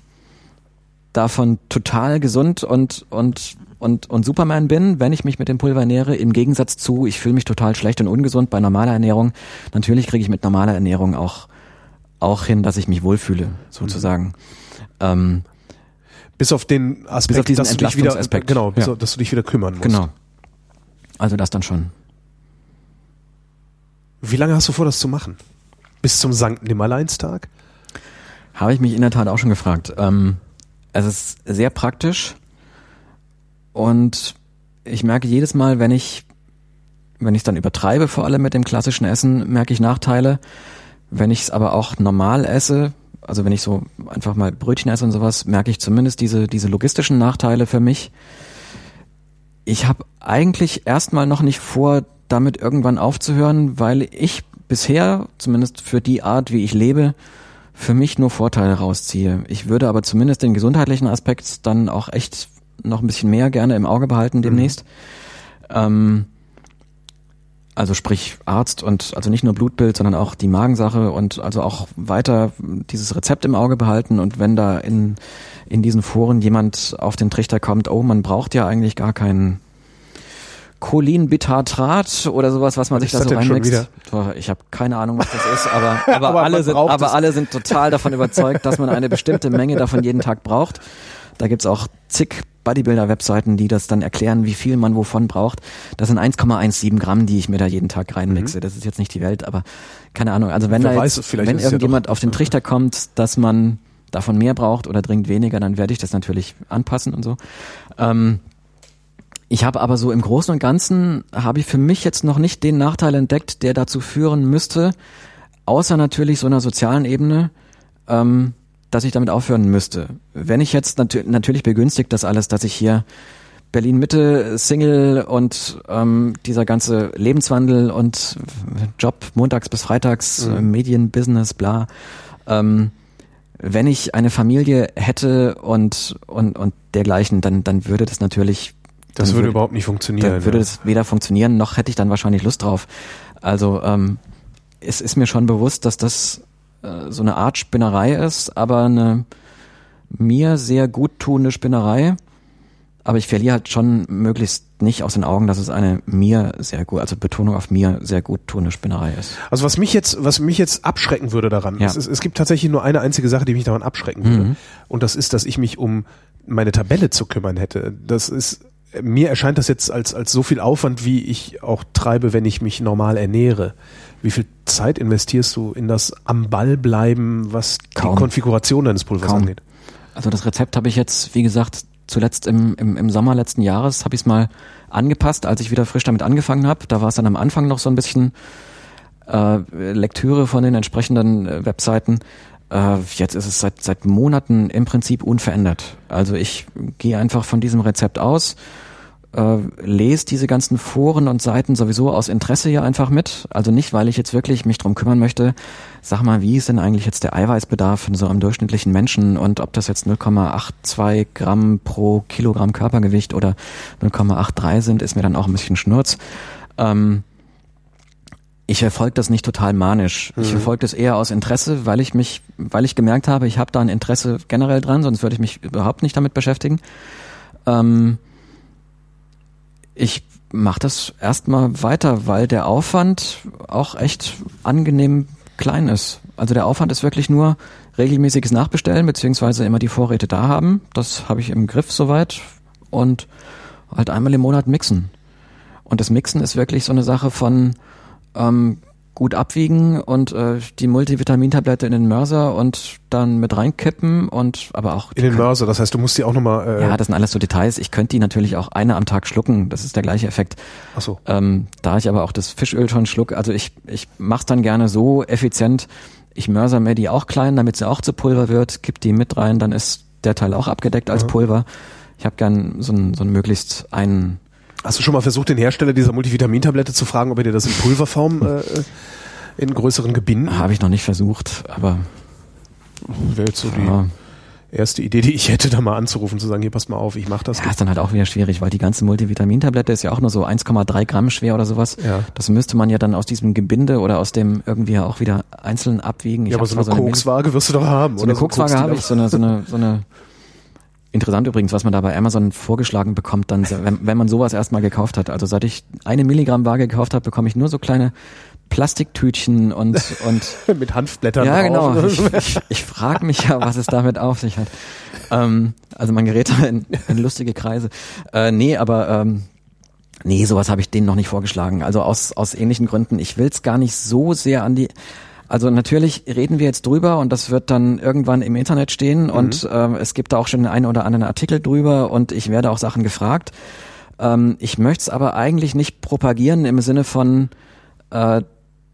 davon total gesund und, und, und, und Superman bin, wenn ich mich mit dem Pulver ernähre. Im Gegensatz zu, ich fühle mich total schlecht und ungesund bei normaler Ernährung. Natürlich kriege ich mit normaler Ernährung auch, auch hin, dass ich mich wohlfühle, sozusagen. Ähm, Bis auf den Aspekt, Bis auf dass du dich wieder, genau, bis Ja. auf, dass du dich wieder kümmern musst. genau. Also das dann schon. Wie lange hast du vor, das zu machen? Bis zum Sankt Nimmerleinstag? Habe ich mich in der Tat auch schon gefragt. Ähm, es ist sehr praktisch und ich merke jedes Mal, wenn ich wenn ich es dann übertreibe, vor allem mit dem klassischen Essen, merke ich Nachteile. Wenn ich es aber auch normal esse, also wenn ich so einfach mal Brötchen esse und sowas, merke ich zumindest diese diese logistischen Nachteile für mich. Ich habe eigentlich erstmal noch nicht vor, damit irgendwann aufzuhören, weil ich bisher, zumindest für die Art, wie ich lebe, für mich nur Vorteile rausziehe. Ich würde aber zumindest den gesundheitlichen Aspekt dann auch echt noch ein bisschen mehr gerne im Auge behalten demnächst. Ähm, also sprich Arzt und also nicht nur Blutbild, sondern auch die Magensache und also auch weiter dieses Rezept im Auge behalten und wenn da in, in diesen Foren jemand auf den Trichter kommt, oh, man braucht ja eigentlich gar keinen Cholinbitartrat oder sowas, was man Was sich da so reinmixt. Ich habe keine Ahnung, was das ist, aber, *laughs* aber, Aber alle sind, aber es. alle sind total davon überzeugt, dass man eine bestimmte Menge davon jeden Tag braucht. Da gibt's auch zig Bodybuilder-Webseiten, die das dann erklären, wie viel man wovon braucht. Das sind 1,17 Gramm, die ich mir da jeden Tag reinmixe. Das ist jetzt nicht die Welt, aber keine Ahnung. Also wenn Mhm. Da jetzt, wenn ja irgendjemand doch- auf den Trichter kommt, dass man davon mehr braucht oder dringend weniger, dann werde ich das natürlich anpassen und so. Ähm, ich habe aber so im Großen und Ganzen habe ich für mich jetzt noch nicht den Nachteil entdeckt, der dazu führen müsste, außer natürlich so einer sozialen Ebene, ähm, dass ich damit aufhören müsste. Wenn ich jetzt natür natürlich begünstigt das alles, dass ich hier Berlin Mitte, Single und ähm, dieser ganze Lebenswandel und Job montags bis freitags, äh, Medien, Business, bla. Ähm, wenn ich eine Familie hätte und und und dergleichen, dann dann würde das natürlich Das dann würde überhaupt nicht funktionieren. dann würde ja. das weder funktionieren, noch hätte ich dann wahrscheinlich Lust drauf. Also ähm, es ist mir schon bewusst, dass das so eine Art Spinnerei ist, aber eine mir sehr gut tuende Spinnerei. aber ich verliere halt schon möglichst nicht aus den Augen, dass es eine mir sehr gut, also Betonung auf mir sehr gut tuende Spinnerei ist. Also was mich jetzt, was mich jetzt abschrecken würde daran, Ja. es, ist, es gibt tatsächlich nur eine einzige Sache, die mich daran abschrecken würde. Mhm. Und das ist, dass ich mich um meine Tabelle zu kümmern hätte. Das ist, mir erscheint das jetzt als, als so viel Aufwand, wie ich auch treibe, wenn ich mich normal ernähre. Wie viel Zeit investierst du in das am Ball bleiben, was Kaum. die Konfiguration deines Pulvers Kaum. angeht? Also das Rezept habe ich jetzt, wie gesagt, zuletzt im, im, im Sommer letzten Jahres habe ich es mal angepasst, als ich wieder frisch damit angefangen habe. Da war es dann am Anfang noch so ein bisschen äh, Lektüre von den entsprechenden äh, Webseiten. Äh, jetzt ist es seit, seit Monaten im Prinzip unverändert. Also ich gehe einfach von diesem Rezept aus, äh, lese diese ganzen Foren und Seiten sowieso aus Interesse hier einfach mit. Also nicht, weil ich jetzt wirklich mich drum kümmern möchte. Sag mal, wie ist denn eigentlich jetzt der Eiweißbedarf von so einem durchschnittlichen Menschen und ob das jetzt 0,82 Gramm pro Kilogramm Körpergewicht oder 0,83 sind, ist mir dann auch ein bisschen Schnurz. Ähm, ich verfolge das nicht total manisch. Ich verfolge das eher aus Interesse, weil ich mich, weil ich gemerkt habe, ich habe da ein Interesse generell dran, sonst würde ich mich überhaupt nicht damit beschäftigen. Ähm, ich mache das erstmal weiter, weil der Aufwand auch echt angenehm klein ist. Also der Aufwand ist wirklich nur regelmäßiges Nachbestellen, beziehungsweise immer die Vorräte da haben. Das habe ich im Griff soweit. Und halt einmal im Monat mixen. Und das Mixen ist wirklich so eine Sache von ähm, gut abwiegen und äh, die Multivitamintablette in den Mörser und dann mit reinkippen und aber auch In den Mörser, das heißt, du musst die auch nochmal, äh, ja, das sind alles so Details. Ich könnte die natürlich auch eine am Tag schlucken. Das ist der gleiche Effekt. ach so. Ähm, da ich aber auch das Fischöl schon schluck, also ich, ich mach's dann gerne so effizient. Ich mörser mir die auch klein, damit sie auch zu Pulver wird, kipp die mit rein, dann ist der Teil auch abgedeckt als Pulver. Ich habe gern so ein, so ein möglichst einen Hast du schon mal versucht, den Hersteller dieser Multivitamintablette zu fragen, ob er dir das in Pulverform *laughs* äh, in größeren Gebinden? habe ich noch nicht versucht, aber Wäre jetzt so die ja, erste Idee, die ich hätte, da mal anzurufen, zu sagen, hier pass mal auf, ich mach das. ja, ist dann halt auch wieder schwierig, weil die ganze Multivitamintablette ist ja auch nur so 1,3 Gramm schwer oder sowas. Ja. Das müsste man ja dann aus diesem Gebinde oder aus dem irgendwie auch wieder einzeln abwiegen. Ich ja, aber so eine Min- Kokswaage wirst du doch haben, So eine? Kokswaage habe ich, so eine, so eine, so eine Interessant übrigens, was man da bei Amazon vorgeschlagen bekommt, dann, wenn, wenn man sowas erstmal gekauft hat. Also seit ich eine Milligramm Waage gekauft habe, bekomme ich nur so kleine Plastiktütchen und, und *laughs* mit Hanfblättern ja, drauf. genau. Ich, ich, ich frage mich ja, was es damit auf sich hat. Ähm, also man gerät da in, in lustige Kreise. Äh, nee, aber ähm, nee, sowas habe ich denen noch nicht vorgeschlagen. Also aus, aus ähnlichen Gründen. Ich will es gar nicht so sehr an die. Also natürlich reden wir jetzt drüber und das wird dann irgendwann im Internet stehen und ähm, es gibt da auch schon den einen oder anderen Artikel drüber und ich werde auch Sachen gefragt. Ähm, ich möchte es aber eigentlich nicht propagieren im Sinne von, äh,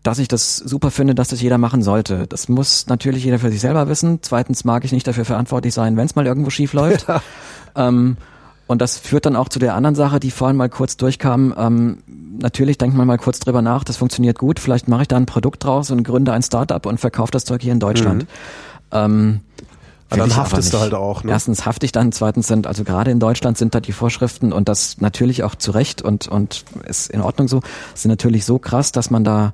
dass ich das super finde, dass das jeder machen sollte. Das muss natürlich jeder für sich selber wissen. Zweitens mag ich nicht dafür verantwortlich sein, wenn es mal irgendwo schief läuft. *laughs* ähm, und das führt dann auch zu der anderen Sache, die vorhin mal kurz durchkam. Ähm, natürlich denkt man mal kurz drüber nach, das funktioniert gut. Vielleicht mache ich da ein Produkt draus und gründe ein Startup und verkaufe das Zeug hier in Deutschland. Ähm, Aber will dann haftest du halt auch, ne? Erstens hafte ich dann, zweitens sind, also gerade in Deutschland sind da die Vorschriften und das natürlich auch zu Recht und, und ist in Ordnung so, sind natürlich so krass, dass man da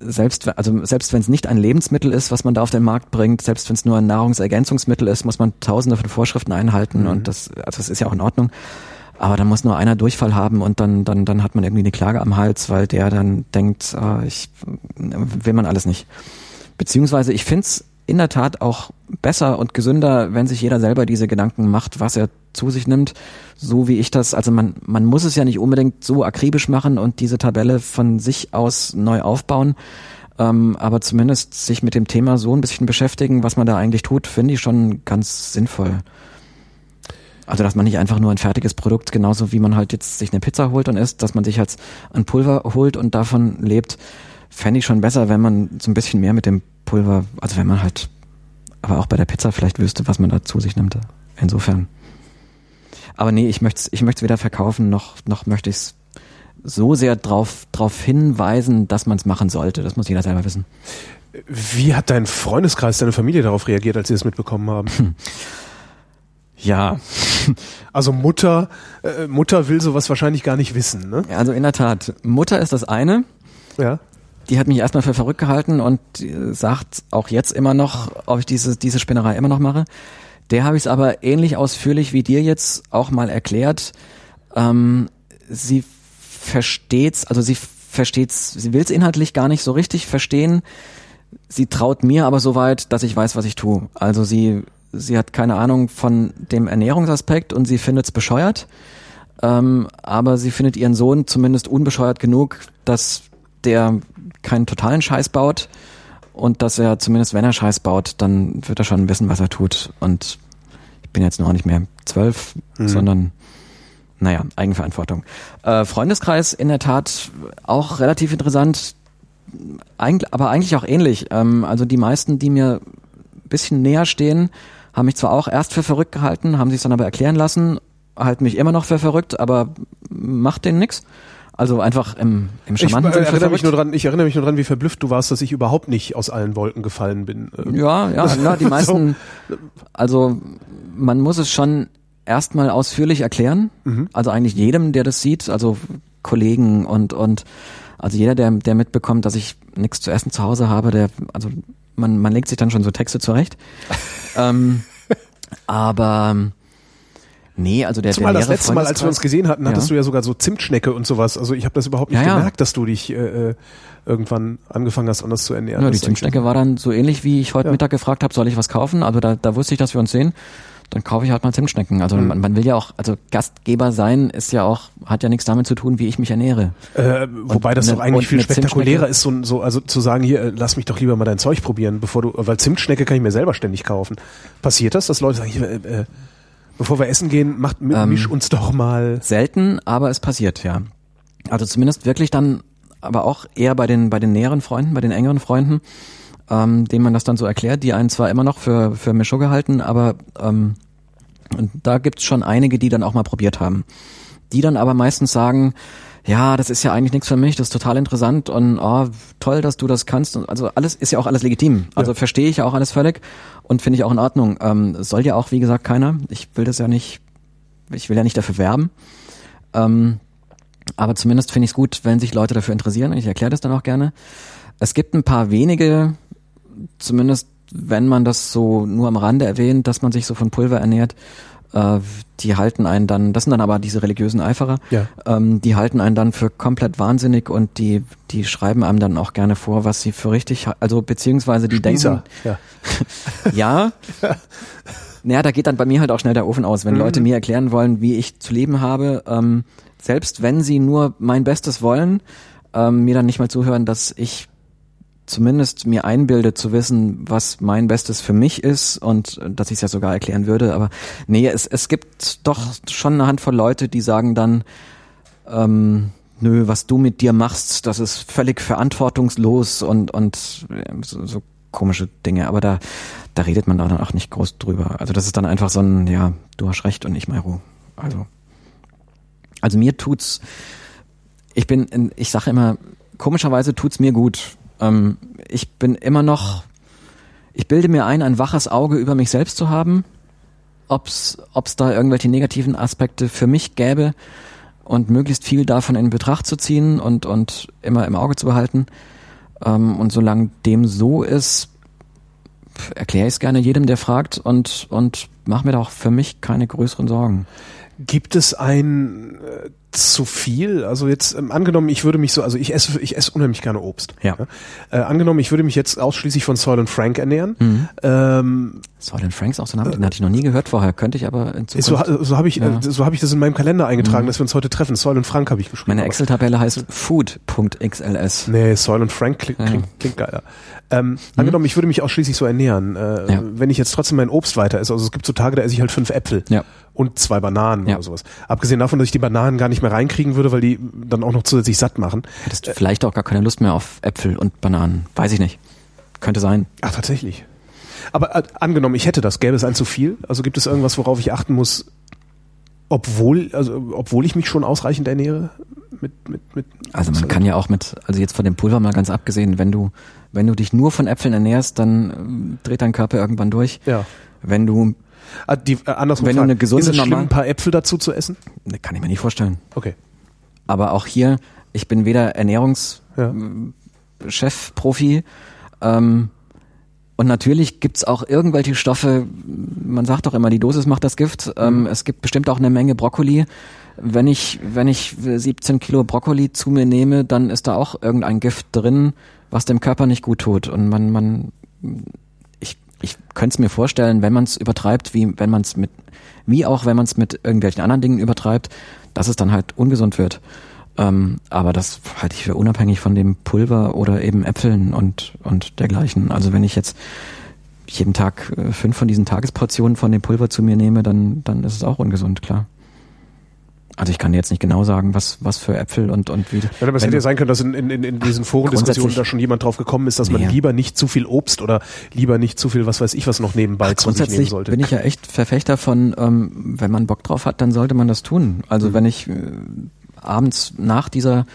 selbst, also selbst wenn es nicht ein Lebensmittel ist, was man da auf den Markt bringt, selbst wenn es nur ein Nahrungsergänzungsmittel ist, muss man tausende von Vorschriften einhalten und das, also das ist ja auch in Ordnung. Aber dann muss nur einer Durchfall haben und dann, dann, dann hat man irgendwie eine Klage am Hals, weil der dann denkt, ah, ich will man alles nicht. Beziehungsweise ich find's in der Tat auch besser und gesünder, wenn sich jeder selber diese Gedanken macht, was er zu sich nimmt, so wie ich das, also man, man muss es ja nicht unbedingt so akribisch machen und diese Tabelle von sich aus neu aufbauen, ähm, aber zumindest sich mit dem Thema so ein bisschen beschäftigen, was man da eigentlich tut, finde ich schon ganz sinnvoll. Also, dass man nicht einfach nur ein fertiges Produkt, genauso wie man halt jetzt sich eine Pizza holt und isst, dass man sich halt ein Pulver holt und davon lebt, fände ich schon besser, wenn man so ein bisschen mehr mit dem Pulver, also wenn man halt, aber auch bei der Pizza vielleicht wüsste, was man da zu sich nimmt. Insofern. Aber nee, ich möchte es ich möcht's weder verkaufen, noch, noch möchte ich es so sehr drauf, drauf hinweisen, dass man es machen sollte. Das muss jeder selber wissen. Wie hat dein Freundeskreis, deine Familie darauf reagiert, als sie das mitbekommen haben? Ja, *laughs* Also Mutter, äh, Mutter will sowas wahrscheinlich gar nicht wissen, ne? also in der Tat, Mutter ist das eine. Ja. Die hat mich erstmal für verrückt gehalten und äh, sagt auch jetzt immer noch, ob ich diese, diese Spinnerei immer noch mache. Der habe ich es aber ähnlich ausführlich wie dir jetzt auch mal erklärt. Ähm, sie versteht's, also sie versteht's, sie will's inhaltlich gar nicht so richtig verstehen. Sie traut mir aber so weit, dass ich weiß, was ich tue. Also sie, sie hat keine Ahnung von dem Ernährungsaspekt und sie findet's bescheuert. Ähm, aber sie findet ihren Sohn zumindest unbescheuert genug, dass der keinen totalen Scheiß baut und dass er zumindest, wenn er Scheiß baut, dann wird er schon wissen, was er tut. Und ich bin jetzt noch nicht mehr zwölf, mhm. sondern naja, Eigenverantwortung. Äh, Freundeskreis in der Tat auch relativ interessant, eigentlich, aber eigentlich auch ähnlich. Ähm, also die meisten, die mir ein bisschen näher stehen, haben mich zwar auch erst für verrückt gehalten, haben sich dann aber erklären lassen, halten mich immer noch für verrückt, aber macht denen nix. Also einfach im, im charmanten ich, äh, erinnere mich nur dran, ich erinnere mich nur dran, wie verblüfft du warst, dass ich überhaupt nicht aus allen Wolken gefallen bin. Ähm, ja, ja, ja die *laughs* meisten, also man muss es schon erstmal ausführlich erklären. Mhm. Also eigentlich jedem, der das sieht, also Kollegen und, und also jeder, der, der mitbekommt, dass ich nichts zu essen zu Hause habe, der, also man, man legt sich dann schon so Texte zurecht. *laughs* ähm, aber Nee, also der Zumal der das letzte Mal, als wir uns gesehen hatten, hattest ja. du ja sogar so Zimtschnecke und sowas. Also ich habe das überhaupt nicht ja, gemerkt, dass du dich äh, äh, irgendwann angefangen hast, anders zu ernähren. Ja, die Zimtschnecke war dann so ähnlich, wie ich heute Mittag gefragt habe, soll ich was kaufen? Also da, da wusste ich, dass wir uns sehen. Dann kaufe ich halt mal Zimtschnecken. Also mhm. man, man, will ja auch, also Gastgeber sein ist ja auch, hat ja nichts damit zu tun, wie ich mich ernähre. Äh, wobei und das doch eigentlich viel spektakulärer ist, so, so also zu sagen, hier, äh, lass mich doch lieber mal dein Zeug probieren, bevor du, weil Zimtschnecke kann ich mir selber ständig kaufen. Passiert das, dass Leute sagen, hier, äh, äh Bevor wir essen gehen, macht, ähm, misch uns doch mal. Selten, aber es passiert, ja. Also zumindest wirklich dann, aber auch eher bei den, bei den näheren Freunden, bei den engeren Freunden, ähm, denen man das dann so erklärt, die einen zwar immer noch für, für Mischugge halten, aber ähm, da gibt's schon einige, die dann auch mal probiert haben. Die dann aber meistens sagen, ja, das ist ja eigentlich nichts für mich, das ist total interessant und oh, toll, dass du das kannst. Also alles ist ja auch alles legitim. Also ja. verstehe ich ja auch alles völlig und finde ich auch in Ordnung. Ähm, soll ja auch, wie gesagt, keiner. Ich will das ja nicht, ich will ja nicht dafür werben. Ähm, aber zumindest finde ich es gut, wenn sich Leute dafür interessieren. Ich erkläre das dann auch gerne. Es gibt ein paar wenige, zumindest wenn man das so nur am Rande erwähnt, dass man sich so von Pulver ernährt, äh, die halten einen dann, das sind dann aber diese religiösen Eiferer, ja. ähm, die halten einen dann für komplett wahnsinnig und die, die schreiben einem dann auch gerne vor, was sie für richtig, also beziehungsweise die Spießer. denken, ja, *laughs* *laughs* ja, naja, da geht dann bei mir halt auch schnell der Ofen aus, wenn mhm. Leute mir erklären wollen, wie ich zu leben habe, ähm, selbst wenn sie nur mein Bestes wollen, ähm, mir dann nicht mal zuhören, dass ich zumindest mir einbilde zu wissen, was mein Bestes für mich ist und dass ich es ja sogar erklären würde. Aber nee, es, es gibt doch schon eine Handvoll Leute, die sagen dann, ähm, nö, was du mit dir machst, das ist völlig verantwortungslos und, und so, so komische Dinge. Aber da, da redet man dann auch nicht groß drüber. Also das ist dann einfach so ein, ja, du hast recht und ich Mairo. Also, also mir tut's, ich bin, ich sage immer, komischerweise tut's mir gut, ähm, ich bin immer noch, ich bilde mir ein, ein waches Auge über mich selbst zu haben, ob's, ob's da irgendwelche negativen Aspekte für mich gäbe und möglichst viel davon in Betracht zu ziehen und, und immer im Auge zu behalten. Ähm, und solange dem so ist, erkläre ich es gerne jedem, der fragt und, und mache mir da auch für mich keine größeren Sorgen. Gibt es ein äh, zu viel? Also jetzt ähm, angenommen, ich würde mich so, also ich esse, ich esse unheimlich gerne Obst. Ja. ja? Äh, angenommen, ich würde mich jetzt ausschließlich von Soil and Frank ernähren. Mhm. Ähm, Soil and Frank ist auch so ein Name, den hatte ich noch nie gehört vorher. Könnte ich aber in Zukunft. So, so habe ich, ja. äh, so habe ich das in meinem Kalender eingetragen, mhm. dass wir uns heute treffen. Soil and Frank habe ich geschrieben. Meine Excel-Tabelle heißt food.xls. Nee, Soil and Frank klingt, klingt, klingt geiler. Ähm, mhm. Angenommen, ich würde mich ausschließlich so ernähren. Äh, ja. Wenn ich jetzt trotzdem mein Obst weiter esse, also es gibt so Tage, da esse ich halt fünf Äpfel ja. und zwei Bananen ja. oder sowas. Abgesehen davon, dass ich die Bananen gar nicht mehr reinkriegen würde, weil die dann auch noch zusätzlich satt machen. Hättest du vielleicht auch gar keine Lust mehr auf Äpfel und Bananen. Weiß ich nicht. Könnte sein. Ach, tatsächlich. Aber äh, angenommen, ich hätte das, gäbe es ein zu viel? Also gibt es irgendwas, worauf ich achten muss, obwohl, also obwohl ich mich schon ausreichend ernähre? Mit, mit, mit also man kann ja auch mit, also jetzt von dem Pulver mal ganz abgesehen, wenn du wenn du dich nur von Äpfeln ernährst, dann äh, dreht dein Körper irgendwann durch. Ja. Wenn du ah, die, äh, andersrum wenn du eine gesunde ist es schlimm, ein paar Äpfel dazu zu essen? Ne, kann ich mir nicht vorstellen. Okay. Aber auch hier, ich bin weder ja. Profi, ähm, Und natürlich gibt's auch irgendwelche Stoffe, man sagt doch immer, die Dosis macht das Gift. Ähm, es gibt bestimmt auch eine Menge Brokkoli. Wenn ich, wenn ich 17 Kilo Brokkoli zu mir nehme, dann ist da auch irgendein Gift drin, was dem Körper nicht gut tut. Und man, man, ich, könnte es mir vorstellen, wenn man es übertreibt, wie wenn man es mit, wie auch wenn man es mit irgendwelchen anderen Dingen übertreibt, dass es dann halt ungesund wird. Ähm, aber das halte ich für unabhängig von dem Pulver oder eben Äpfeln und, und dergleichen. Also wenn ich jetzt jeden Tag äh, fünf von diesen Tagesportionen von dem Pulver zu mir nehme, dann, dann ist es auch ungesund, klar. Also ich kann dir jetzt nicht genau sagen, was, was für Äpfel und, und wie. Ja, aber es hätte ja sein können, dass in, in, in diesen Forendiskussionen da schon jemand drauf gekommen ist, dass man lieber nicht zu viel Obst oder lieber nicht zu viel, was weiß ich, was noch nebenbei zu sich nehmen sollte. bin ich ja echt Verfechter von, ähm, wenn man Bock drauf hat, dann sollte man das tun. Also wenn ich äh, abends nach dieser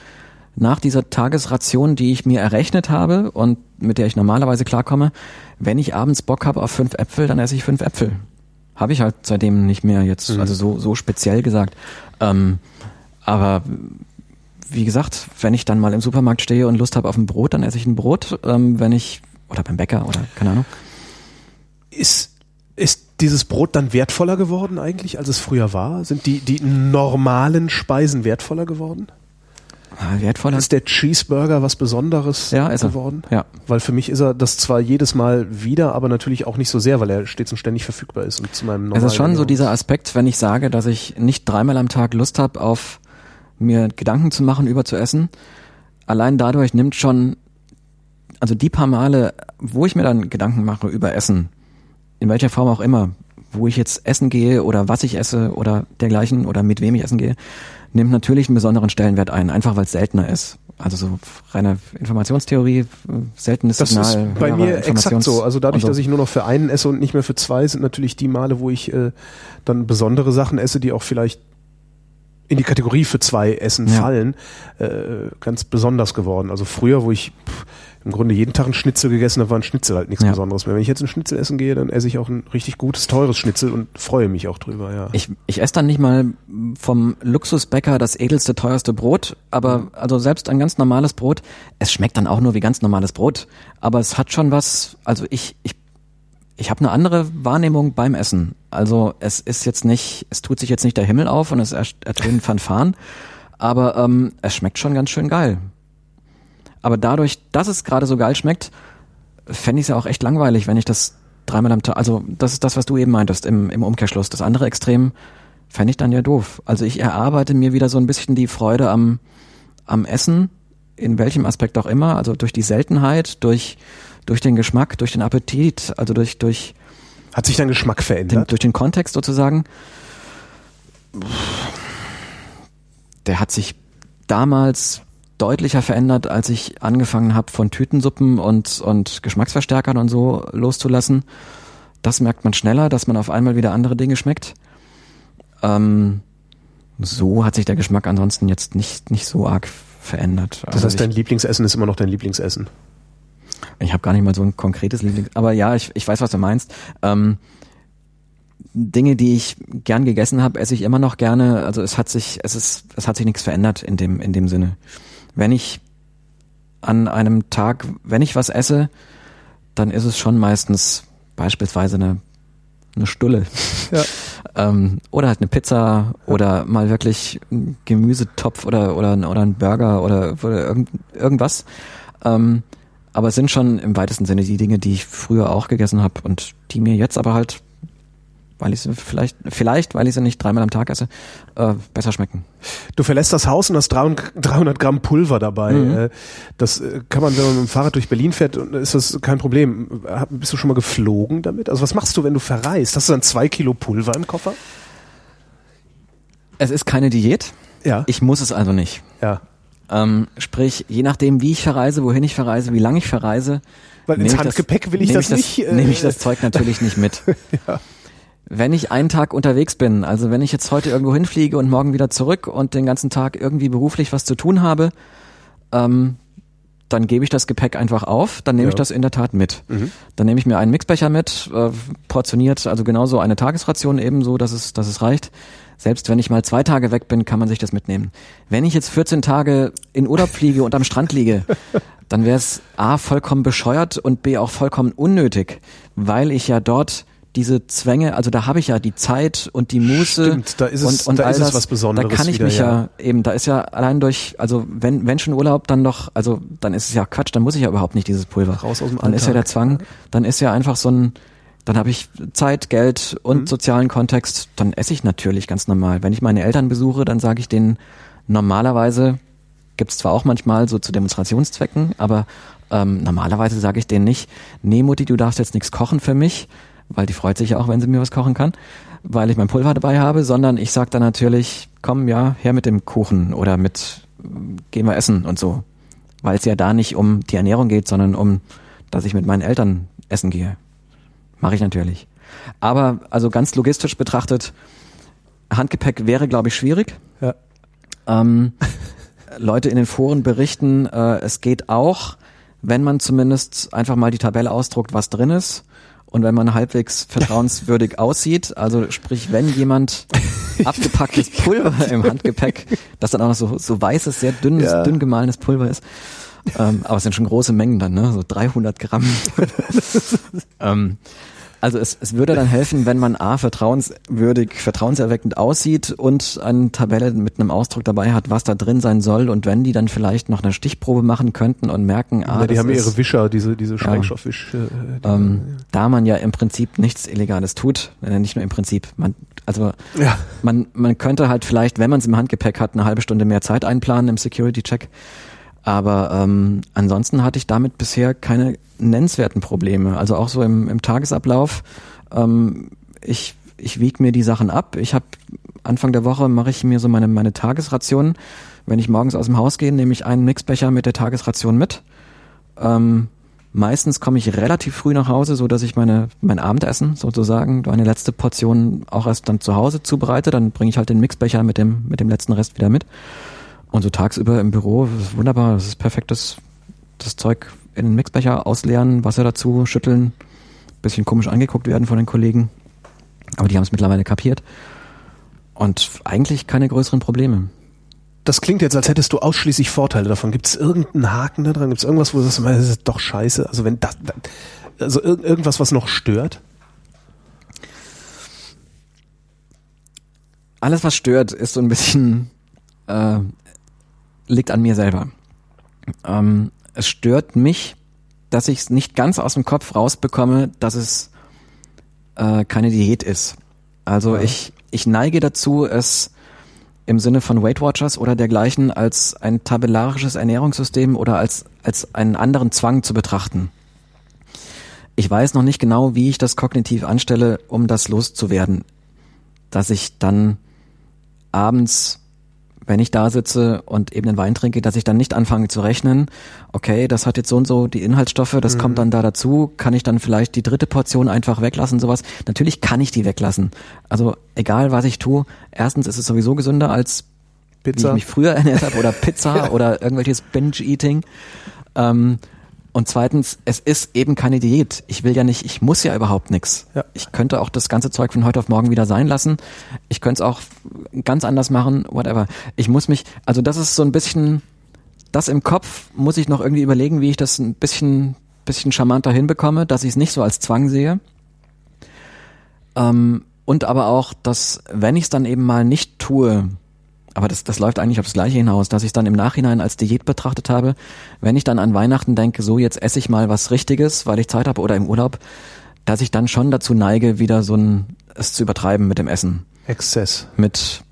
nach dieser Tagesration, die ich mir errechnet habe und mit der ich normalerweise klarkomme, wenn ich abends Bock habe auf fünf Äpfel, dann esse ich fünf Äpfel. Habe ich halt seitdem nicht mehr jetzt, also so so speziell gesagt. Ähm, aber wie gesagt, wenn ich dann mal im Supermarkt stehe und Lust habe auf ein Brot, dann esse ich ein Brot. Ähm, wenn ich oder beim Bäcker oder keine Ahnung. Ist, ist dieses Brot dann wertvoller geworden eigentlich, als es früher war? Sind die, die normalen Speisen wertvoller geworden? Ah, wertvoller. Ist der Cheeseburger was Besonderes Ja, ist er. geworden? Ja. Weil für mich ist er das zwar jedes Mal wieder, aber natürlich auch nicht so sehr, weil er stets und ständig verfügbar ist und zu meinem Es ist schon so dieser Aspekt, wenn ich sage, dass ich nicht dreimal am Tag Lust habe, auf mir Gedanken zu machen über zu essen. Allein dadurch nimmt schon, also die paar Male, wo ich mir dann Gedanken mache über Essen, in welcher Form auch immer, wo ich jetzt essen gehe oder was ich esse oder dergleichen oder mit wem ich essen gehe, nimmt natürlich einen besonderen Stellenwert ein, einfach weil es seltener ist. Also so reine Informationstheorie, seltenes Das Signal. ist bei mir exakt so. Also dadurch, so. dass ich nur noch für einen esse und nicht mehr für zwei, sind natürlich die Male, wo ich äh, dann besondere Sachen esse, die auch vielleicht in die Kategorie für zwei Essen Ja. fallen, äh, ganz besonders geworden. Also früher, wo ich pff, im Grunde jeden Tag einen Schnitzel gegessen habe, war ein Schnitzel halt nichts Ja. Besonderes mehr. Wenn ich jetzt ein Schnitzel essen gehe, dann esse ich auch ein richtig gutes, teures Schnitzel und freue mich auch drüber, ja. Ich, ich esse dann nicht mal vom Luxusbäcker das edelste, teuerste Brot, aber also selbst ein ganz normales Brot, es schmeckt dann auch nur wie ganz normales Brot, aber es hat schon was, also ich, ich, ich habe eine andere Wahrnehmung beim Essen. Also es ist jetzt nicht, es tut sich jetzt nicht der Himmel auf und es ertönen Fanfaren, aber ähm, es schmeckt schon ganz schön geil. Aber dadurch, dass es gerade so geil schmeckt, fände ich es ja auch echt langweilig, wenn ich das dreimal am Tag, also das ist das, was du eben meintest im, im Umkehrschluss. Das andere Extrem fände ich dann ja doof. Also ich erarbeite mir wieder so ein bisschen die Freude am, am Essen, in welchem Aspekt auch immer, also durch die Seltenheit, durch, durch den Geschmack, durch den Appetit, also durch, durch, Hat sich dein Geschmack den, verändert? durch den Kontext sozusagen. Der hat sich damals deutlicher verändert, als ich angefangen habe, von Tütensuppen und, und Geschmacksverstärkern und so loszulassen. Das merkt man schneller, dass man auf einmal wieder andere Dinge schmeckt. Ähm, so hat sich der Geschmack ansonsten jetzt nicht, nicht so arg verändert. das Also heißt, dein ich, Lieblingsessen ist immer noch dein Lieblingsessen. ich habe gar nicht mal so ein konkretes Lieblings... Aber ja, ich, ich weiß, was du meinst. Ähm, Dinge, die ich gern gegessen habe, esse ich immer noch gerne. Also es hat sich, es ist, es hat sich nichts verändert in dem, in dem Sinne. Wenn ich an einem Tag, wenn ich was esse, dann ist es schon meistens beispielsweise eine, eine Stulle. Ja. *laughs* Ähm, oder halt eine Pizza oder mal wirklich ein Gemüsetopf oder, oder, oder ein Burger oder, oder irgend, irgendwas. Ähm, aber es sind schon im weitesten Sinne die Dinge, die ich früher auch gegessen habe und die mir jetzt aber halt, weil ich sie vielleicht, vielleicht, weil ich sie nicht dreimal am Tag esse, äh, besser schmecken. Du verlässt das Haus und hast 300 300 Gramm Pulver dabei. Mhm. Äh, Das äh, kann man, wenn man mit dem Fahrrad durch Berlin fährt, und ist das kein Problem. Bist du schon mal geflogen damit? Also was machst du, wenn du verreist? Hast du dann zwei Kilo Pulver im Koffer? Es ist keine Diät. Ja. Ich muss es also nicht. ja. Ähm, sprich, je nachdem, wie ich verreise, wohin ich verreise, wie lange ich verreise, Weil ins ich Handgepäck will ich nehme das nicht, äh, nehme ich das Zeug natürlich nicht mit. *laughs* Wenn ich einen Tag unterwegs bin, also wenn ich jetzt heute irgendwo hinfliege und morgen wieder zurück und den ganzen Tag irgendwie beruflich was zu tun habe, ähm, dann gebe ich das Gepäck einfach auf, dann nehme Ja. ich das in der Tat mit. Dann nehme ich mir einen Mixbecher mit, äh, portioniert, also genauso eine Tagesration ebenso, dass es, dass es reicht. selbst wenn ich mal zwei Tage weg bin, kann man sich das mitnehmen. Wenn ich jetzt 14 Tage in Urlaub fliege und am Strand liege, dann wäre es A vollkommen bescheuert und B auch vollkommen unnötig, weil ich ja dort diese Zwänge, also da habe ich ja die Zeit und die Muße Stimmt, da ist es- und, und da all ist es das, was Besonderes Da kann ich wieder, mich ja. ja. eben, da ist ja allein durch, also wenn wenn schon Urlaub, dann doch, also dann ist es ja Quatsch, dann muss ich ja überhaupt nicht dieses Pulver. Raus aus dem dann ist ja Alltag. der Zwang, dann ist ja einfach so ein, dann habe ich Zeit, Geld und Mhm. sozialen Kontext, dann esse ich natürlich ganz normal. Wenn ich meine Eltern besuche, dann sage ich denen normalerweise gibt's zwar auch manchmal so zu Demonstrationszwecken, aber ähm, normalerweise sage ich denen nicht, nee Mutti, du darfst jetzt nichts kochen für mich, weil die freut sich ja auch, wenn sie mir was kochen kann, weil ich mein Pulver dabei habe, sondern ich sage dann natürlich, komm ja, her mit dem Kuchen oder mit, gehen wir essen und so. Weil es ja da nicht um die Ernährung geht, sondern um, dass ich mit meinen Eltern essen gehe. Mache ich natürlich. Aber also ganz logistisch betrachtet, Handgepäck wäre, glaube ich, schwierig. Ja. Ähm, Leute in den Foren berichten, äh, es geht auch, wenn man zumindest einfach mal die Tabelle ausdruckt, was drin ist. Und wenn man halbwegs vertrauenswürdig *laughs* aussieht, also sprich, wenn jemand *laughs* abgepacktes Pulver im Handgepäck, das dann auch noch so, so weißes, sehr dünnes, Ja. dünn gemahlenes Pulver ist, ähm, aber es sind schon große Mengen dann, ne? so 300 Gramm. *laughs* ähm, also es, es würde dann helfen, wenn man A, vertrauenswürdig, vertrauenserweckend aussieht und eine Tabelle mit einem Ausdruck dabei hat, was da drin sein soll und wenn die dann vielleicht noch eine Stichprobe machen könnten und merken, ah, ja, die haben ist, ihre Wischer, diese, diese Schreckstoffwisch. Äh, die- ähm, da man ja im Prinzip nichts Illegales tut, äh, nicht nur im Prinzip, man, also ja. man, man könnte halt vielleicht, wenn man es im Handgepäck hat, eine halbe Stunde mehr Zeit einplanen im Security-Check. Aber ähm, ansonsten hatte ich damit bisher keine nennenswerten Probleme. Also auch so im, im Tagesablauf. Ähm, ich ich wiege mir die Sachen ab. Ich habe Anfang der Woche mache ich mir so meine meine Tagesration. Wenn ich morgens aus dem Haus gehe, nehme ich einen Mixbecher mit der Tagesration mit. Ähm, meistens komme ich relativ früh nach Hause, so dass ich meine mein Abendessen sozusagen, meine letzte Portion auch erst dann zu Hause zubereite. Dann bringe ich halt den Mixbecher mit dem mit dem letzten Rest wieder mit. Und so tagsüber im Büro, das ist wunderbar, das ist perfektes das Zeug in den Mixbecher ausleeren, Wasser dazu schütteln, bisschen komisch angeguckt werden von den Kollegen, aber die haben es mittlerweile kapiert. Und eigentlich keine größeren Probleme. Das klingt jetzt, als hättest du ausschließlich Vorteile davon. Gibt es irgendeinen Haken da dran? Gibt es irgendwas, wo du sagst, das ist doch scheiße? Also wenn das, also ir irgendwas, was noch stört? Alles, was stört, ist so ein bisschen, äh, liegt an mir selber. Ähm, es stört mich, dass ich es nicht ganz aus dem Kopf rausbekomme, dass es äh, keine Diät ist. Also ich, ich neige dazu, es im Sinne von Weight Watchers oder dergleichen als ein tabellarisches Ernährungssystem oder als, als einen anderen Zwang zu betrachten. Ich weiß noch nicht genau, wie ich das kognitiv anstelle, um das loszuwerden. Dass ich dann abends, wenn ich da sitze und eben einen Wein trinke, dass ich dann nicht anfange zu rechnen, okay, das hat jetzt so und so die Inhaltsstoffe, das kommt dann da dazu, kann ich dann vielleicht die dritte Portion einfach weglassen, sowas. Natürlich kann ich die weglassen. Also egal, was ich tue, erstens ist es sowieso gesünder als wie ich Pizza? mich früher *laughs* ernährt habe oder Pizza *laughs* oder irgendwelches Binge-Eating. Ähm, und zweitens, es ist eben keine Diät. Ich will ja nicht, ich muss ja überhaupt nichts. Ja. Ich könnte auch das ganze Zeug von heute auf morgen wieder sein lassen. Ich könnte es auch ganz anders machen, whatever. Ich muss mich, also das ist so ein bisschen, das im Kopf muss ich noch irgendwie überlegen, wie ich das ein bisschen, bisschen charmanter hinbekomme, dass ich es nicht so als Zwang sehe. Ähm, und aber auch, dass wenn ich es dann eben mal nicht tue, aber das, das läuft eigentlich aufs Gleiche hinaus, dass ich es dann im Nachhinein als Diät betrachtet habe, wenn ich dann an Weihnachten denke, so jetzt esse ich mal was Richtiges, weil ich Zeit habe oder im Urlaub, dass ich dann schon dazu neige, wieder so ein es zu übertreiben mit dem Essen, Exzess. mit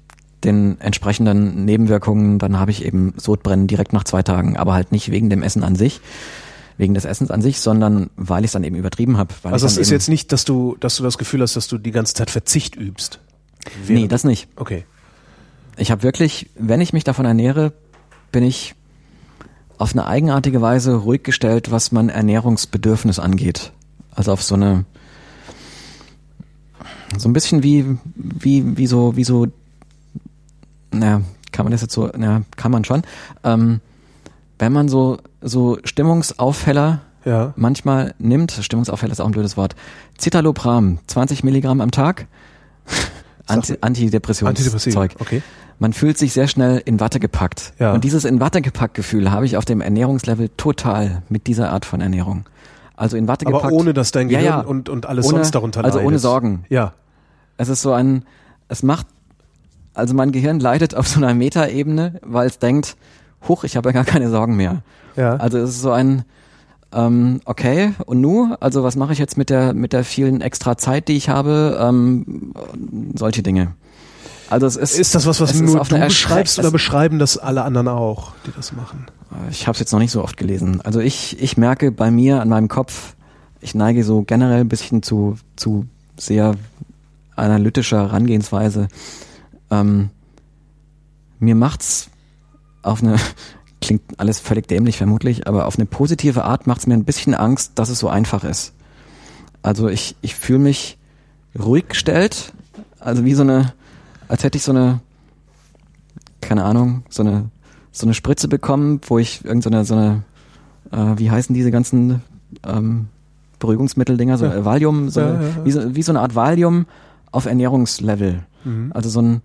den entsprechenden Nebenwirkungen. Dann habe ich eben Sodbrennen direkt nach zwei Tagen, aber halt nicht wegen dem Essen an sich, wegen des Essens an sich, sondern weil ich es dann eben übertrieben habe. Also es ist jetzt nicht, dass du, dass du das Gefühl hast, dass du die ganze Zeit Verzicht übst. nee, das nicht. Okay. Ich habe wirklich, wenn ich mich davon ernähre, bin ich auf eine eigenartige Weise ruhig gestellt, was mein Ernährungsbedürfnis angeht. Also auf so eine so ein bisschen wie wie wie so wie so naja, kann man das jetzt so, naja, kann man schon. Ähm, wenn man so so Stimmungsaufheller Ja. manchmal nimmt, Stimmungsaufheller ist auch ein blödes Wort, Citalopram, 20 Milligramm am Tag, Anti Antidepressionszeug. okay. Man fühlt sich sehr schnell in Watte gepackt. Ja. Und dieses in Watte gepackt Gefühl habe ich auf dem Ernährungslevel total mit dieser Art von Ernährung. Also in Watte Aber gepackt. ohne, dass dein Ja, Gehirn ja. und, und alles Ohne- sonst darunter also leidet. ohne Sorgen. Ja. Es ist so ein, es macht, also mein Gehirn leidet auf so einer Metaebene, weil es denkt, huch, ich habe ja gar keine Sorgen mehr. Ja. Also es ist so ein, ähm, okay, und nu? Also was mache ich jetzt mit der, mit der vielen extra Zeit, die ich habe? Ähm, solche Dinge. Also es ist, Ist das was, was nur auf du beschreibst oder es- beschreiben das alle anderen auch, die das machen? Ich habe es jetzt noch nicht so oft gelesen. Also ich, ich merke bei mir an meinem Kopf, ich neige so generell ein bisschen zu, zu sehr analytischer Herangehensweise. Ähm, mir macht's auf eine, *laughs* klingt alles völlig dämlich vermutlich, aber auf eine positive Art macht's mir ein bisschen Angst, dass es so einfach ist. Also ich, ich fühle mich ruhig gestellt, also wie so eine, als hätte ich so eine, keine Ahnung, so eine, so eine Spritze bekommen, wo ich irgend so eine, so eine, äh, wie heißen diese ganzen ähm, Beruhigungsmitteldinger, so Ja. Valium, so, Ja, ja. Wie, so, wie so eine Art Valium auf Ernährungslevel. Mhm. Also so ein,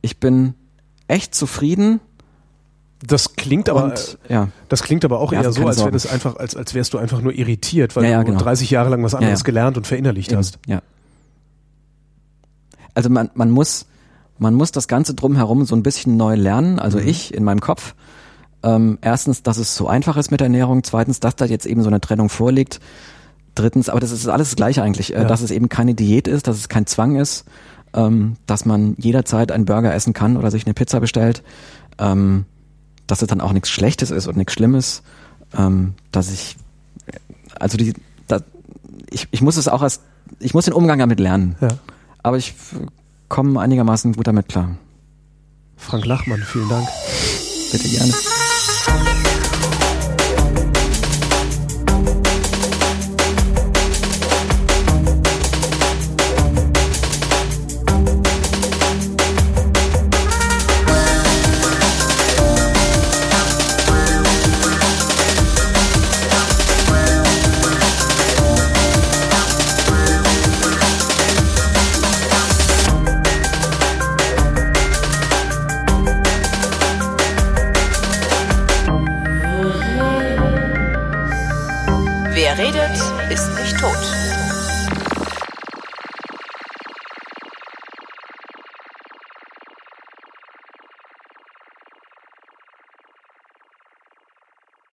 ich bin echt zufrieden Das klingt aber, und ja, das klingt aber auch Ja, eher so, als wäre das einfach, als, als wärst du einfach nur irritiert, weil Ja, du genau. 30 Jahre lang was anderes gelernt und verinnerlicht eben, hast. ja. Also man, man muss, man muss das Ganze drumherum so ein bisschen neu lernen, also Mhm. ich in meinem Kopf. Ähm, erstens, dass es so einfach ist mit der Ernährung. Zweitens, dass da jetzt eben so eine Trennung vorliegt. Drittens, aber das ist alles das Gleiche eigentlich, äh, Ja. dass es eben keine Diät ist, dass es kein Zwang ist, ähm, dass man jederzeit einen Burger essen kann oder sich eine Pizza bestellt, ähm, dass es dann auch nichts Schlechtes ist und nichts Schlimmes, ähm, dass ich, also die, da, ich, ich muss es auch als, ich muss den Umgang damit lernen, Ja. aber ich äh, komme einigermaßen gut damit klar. Frank Lachmann, vielen Dank. Bitte gerne.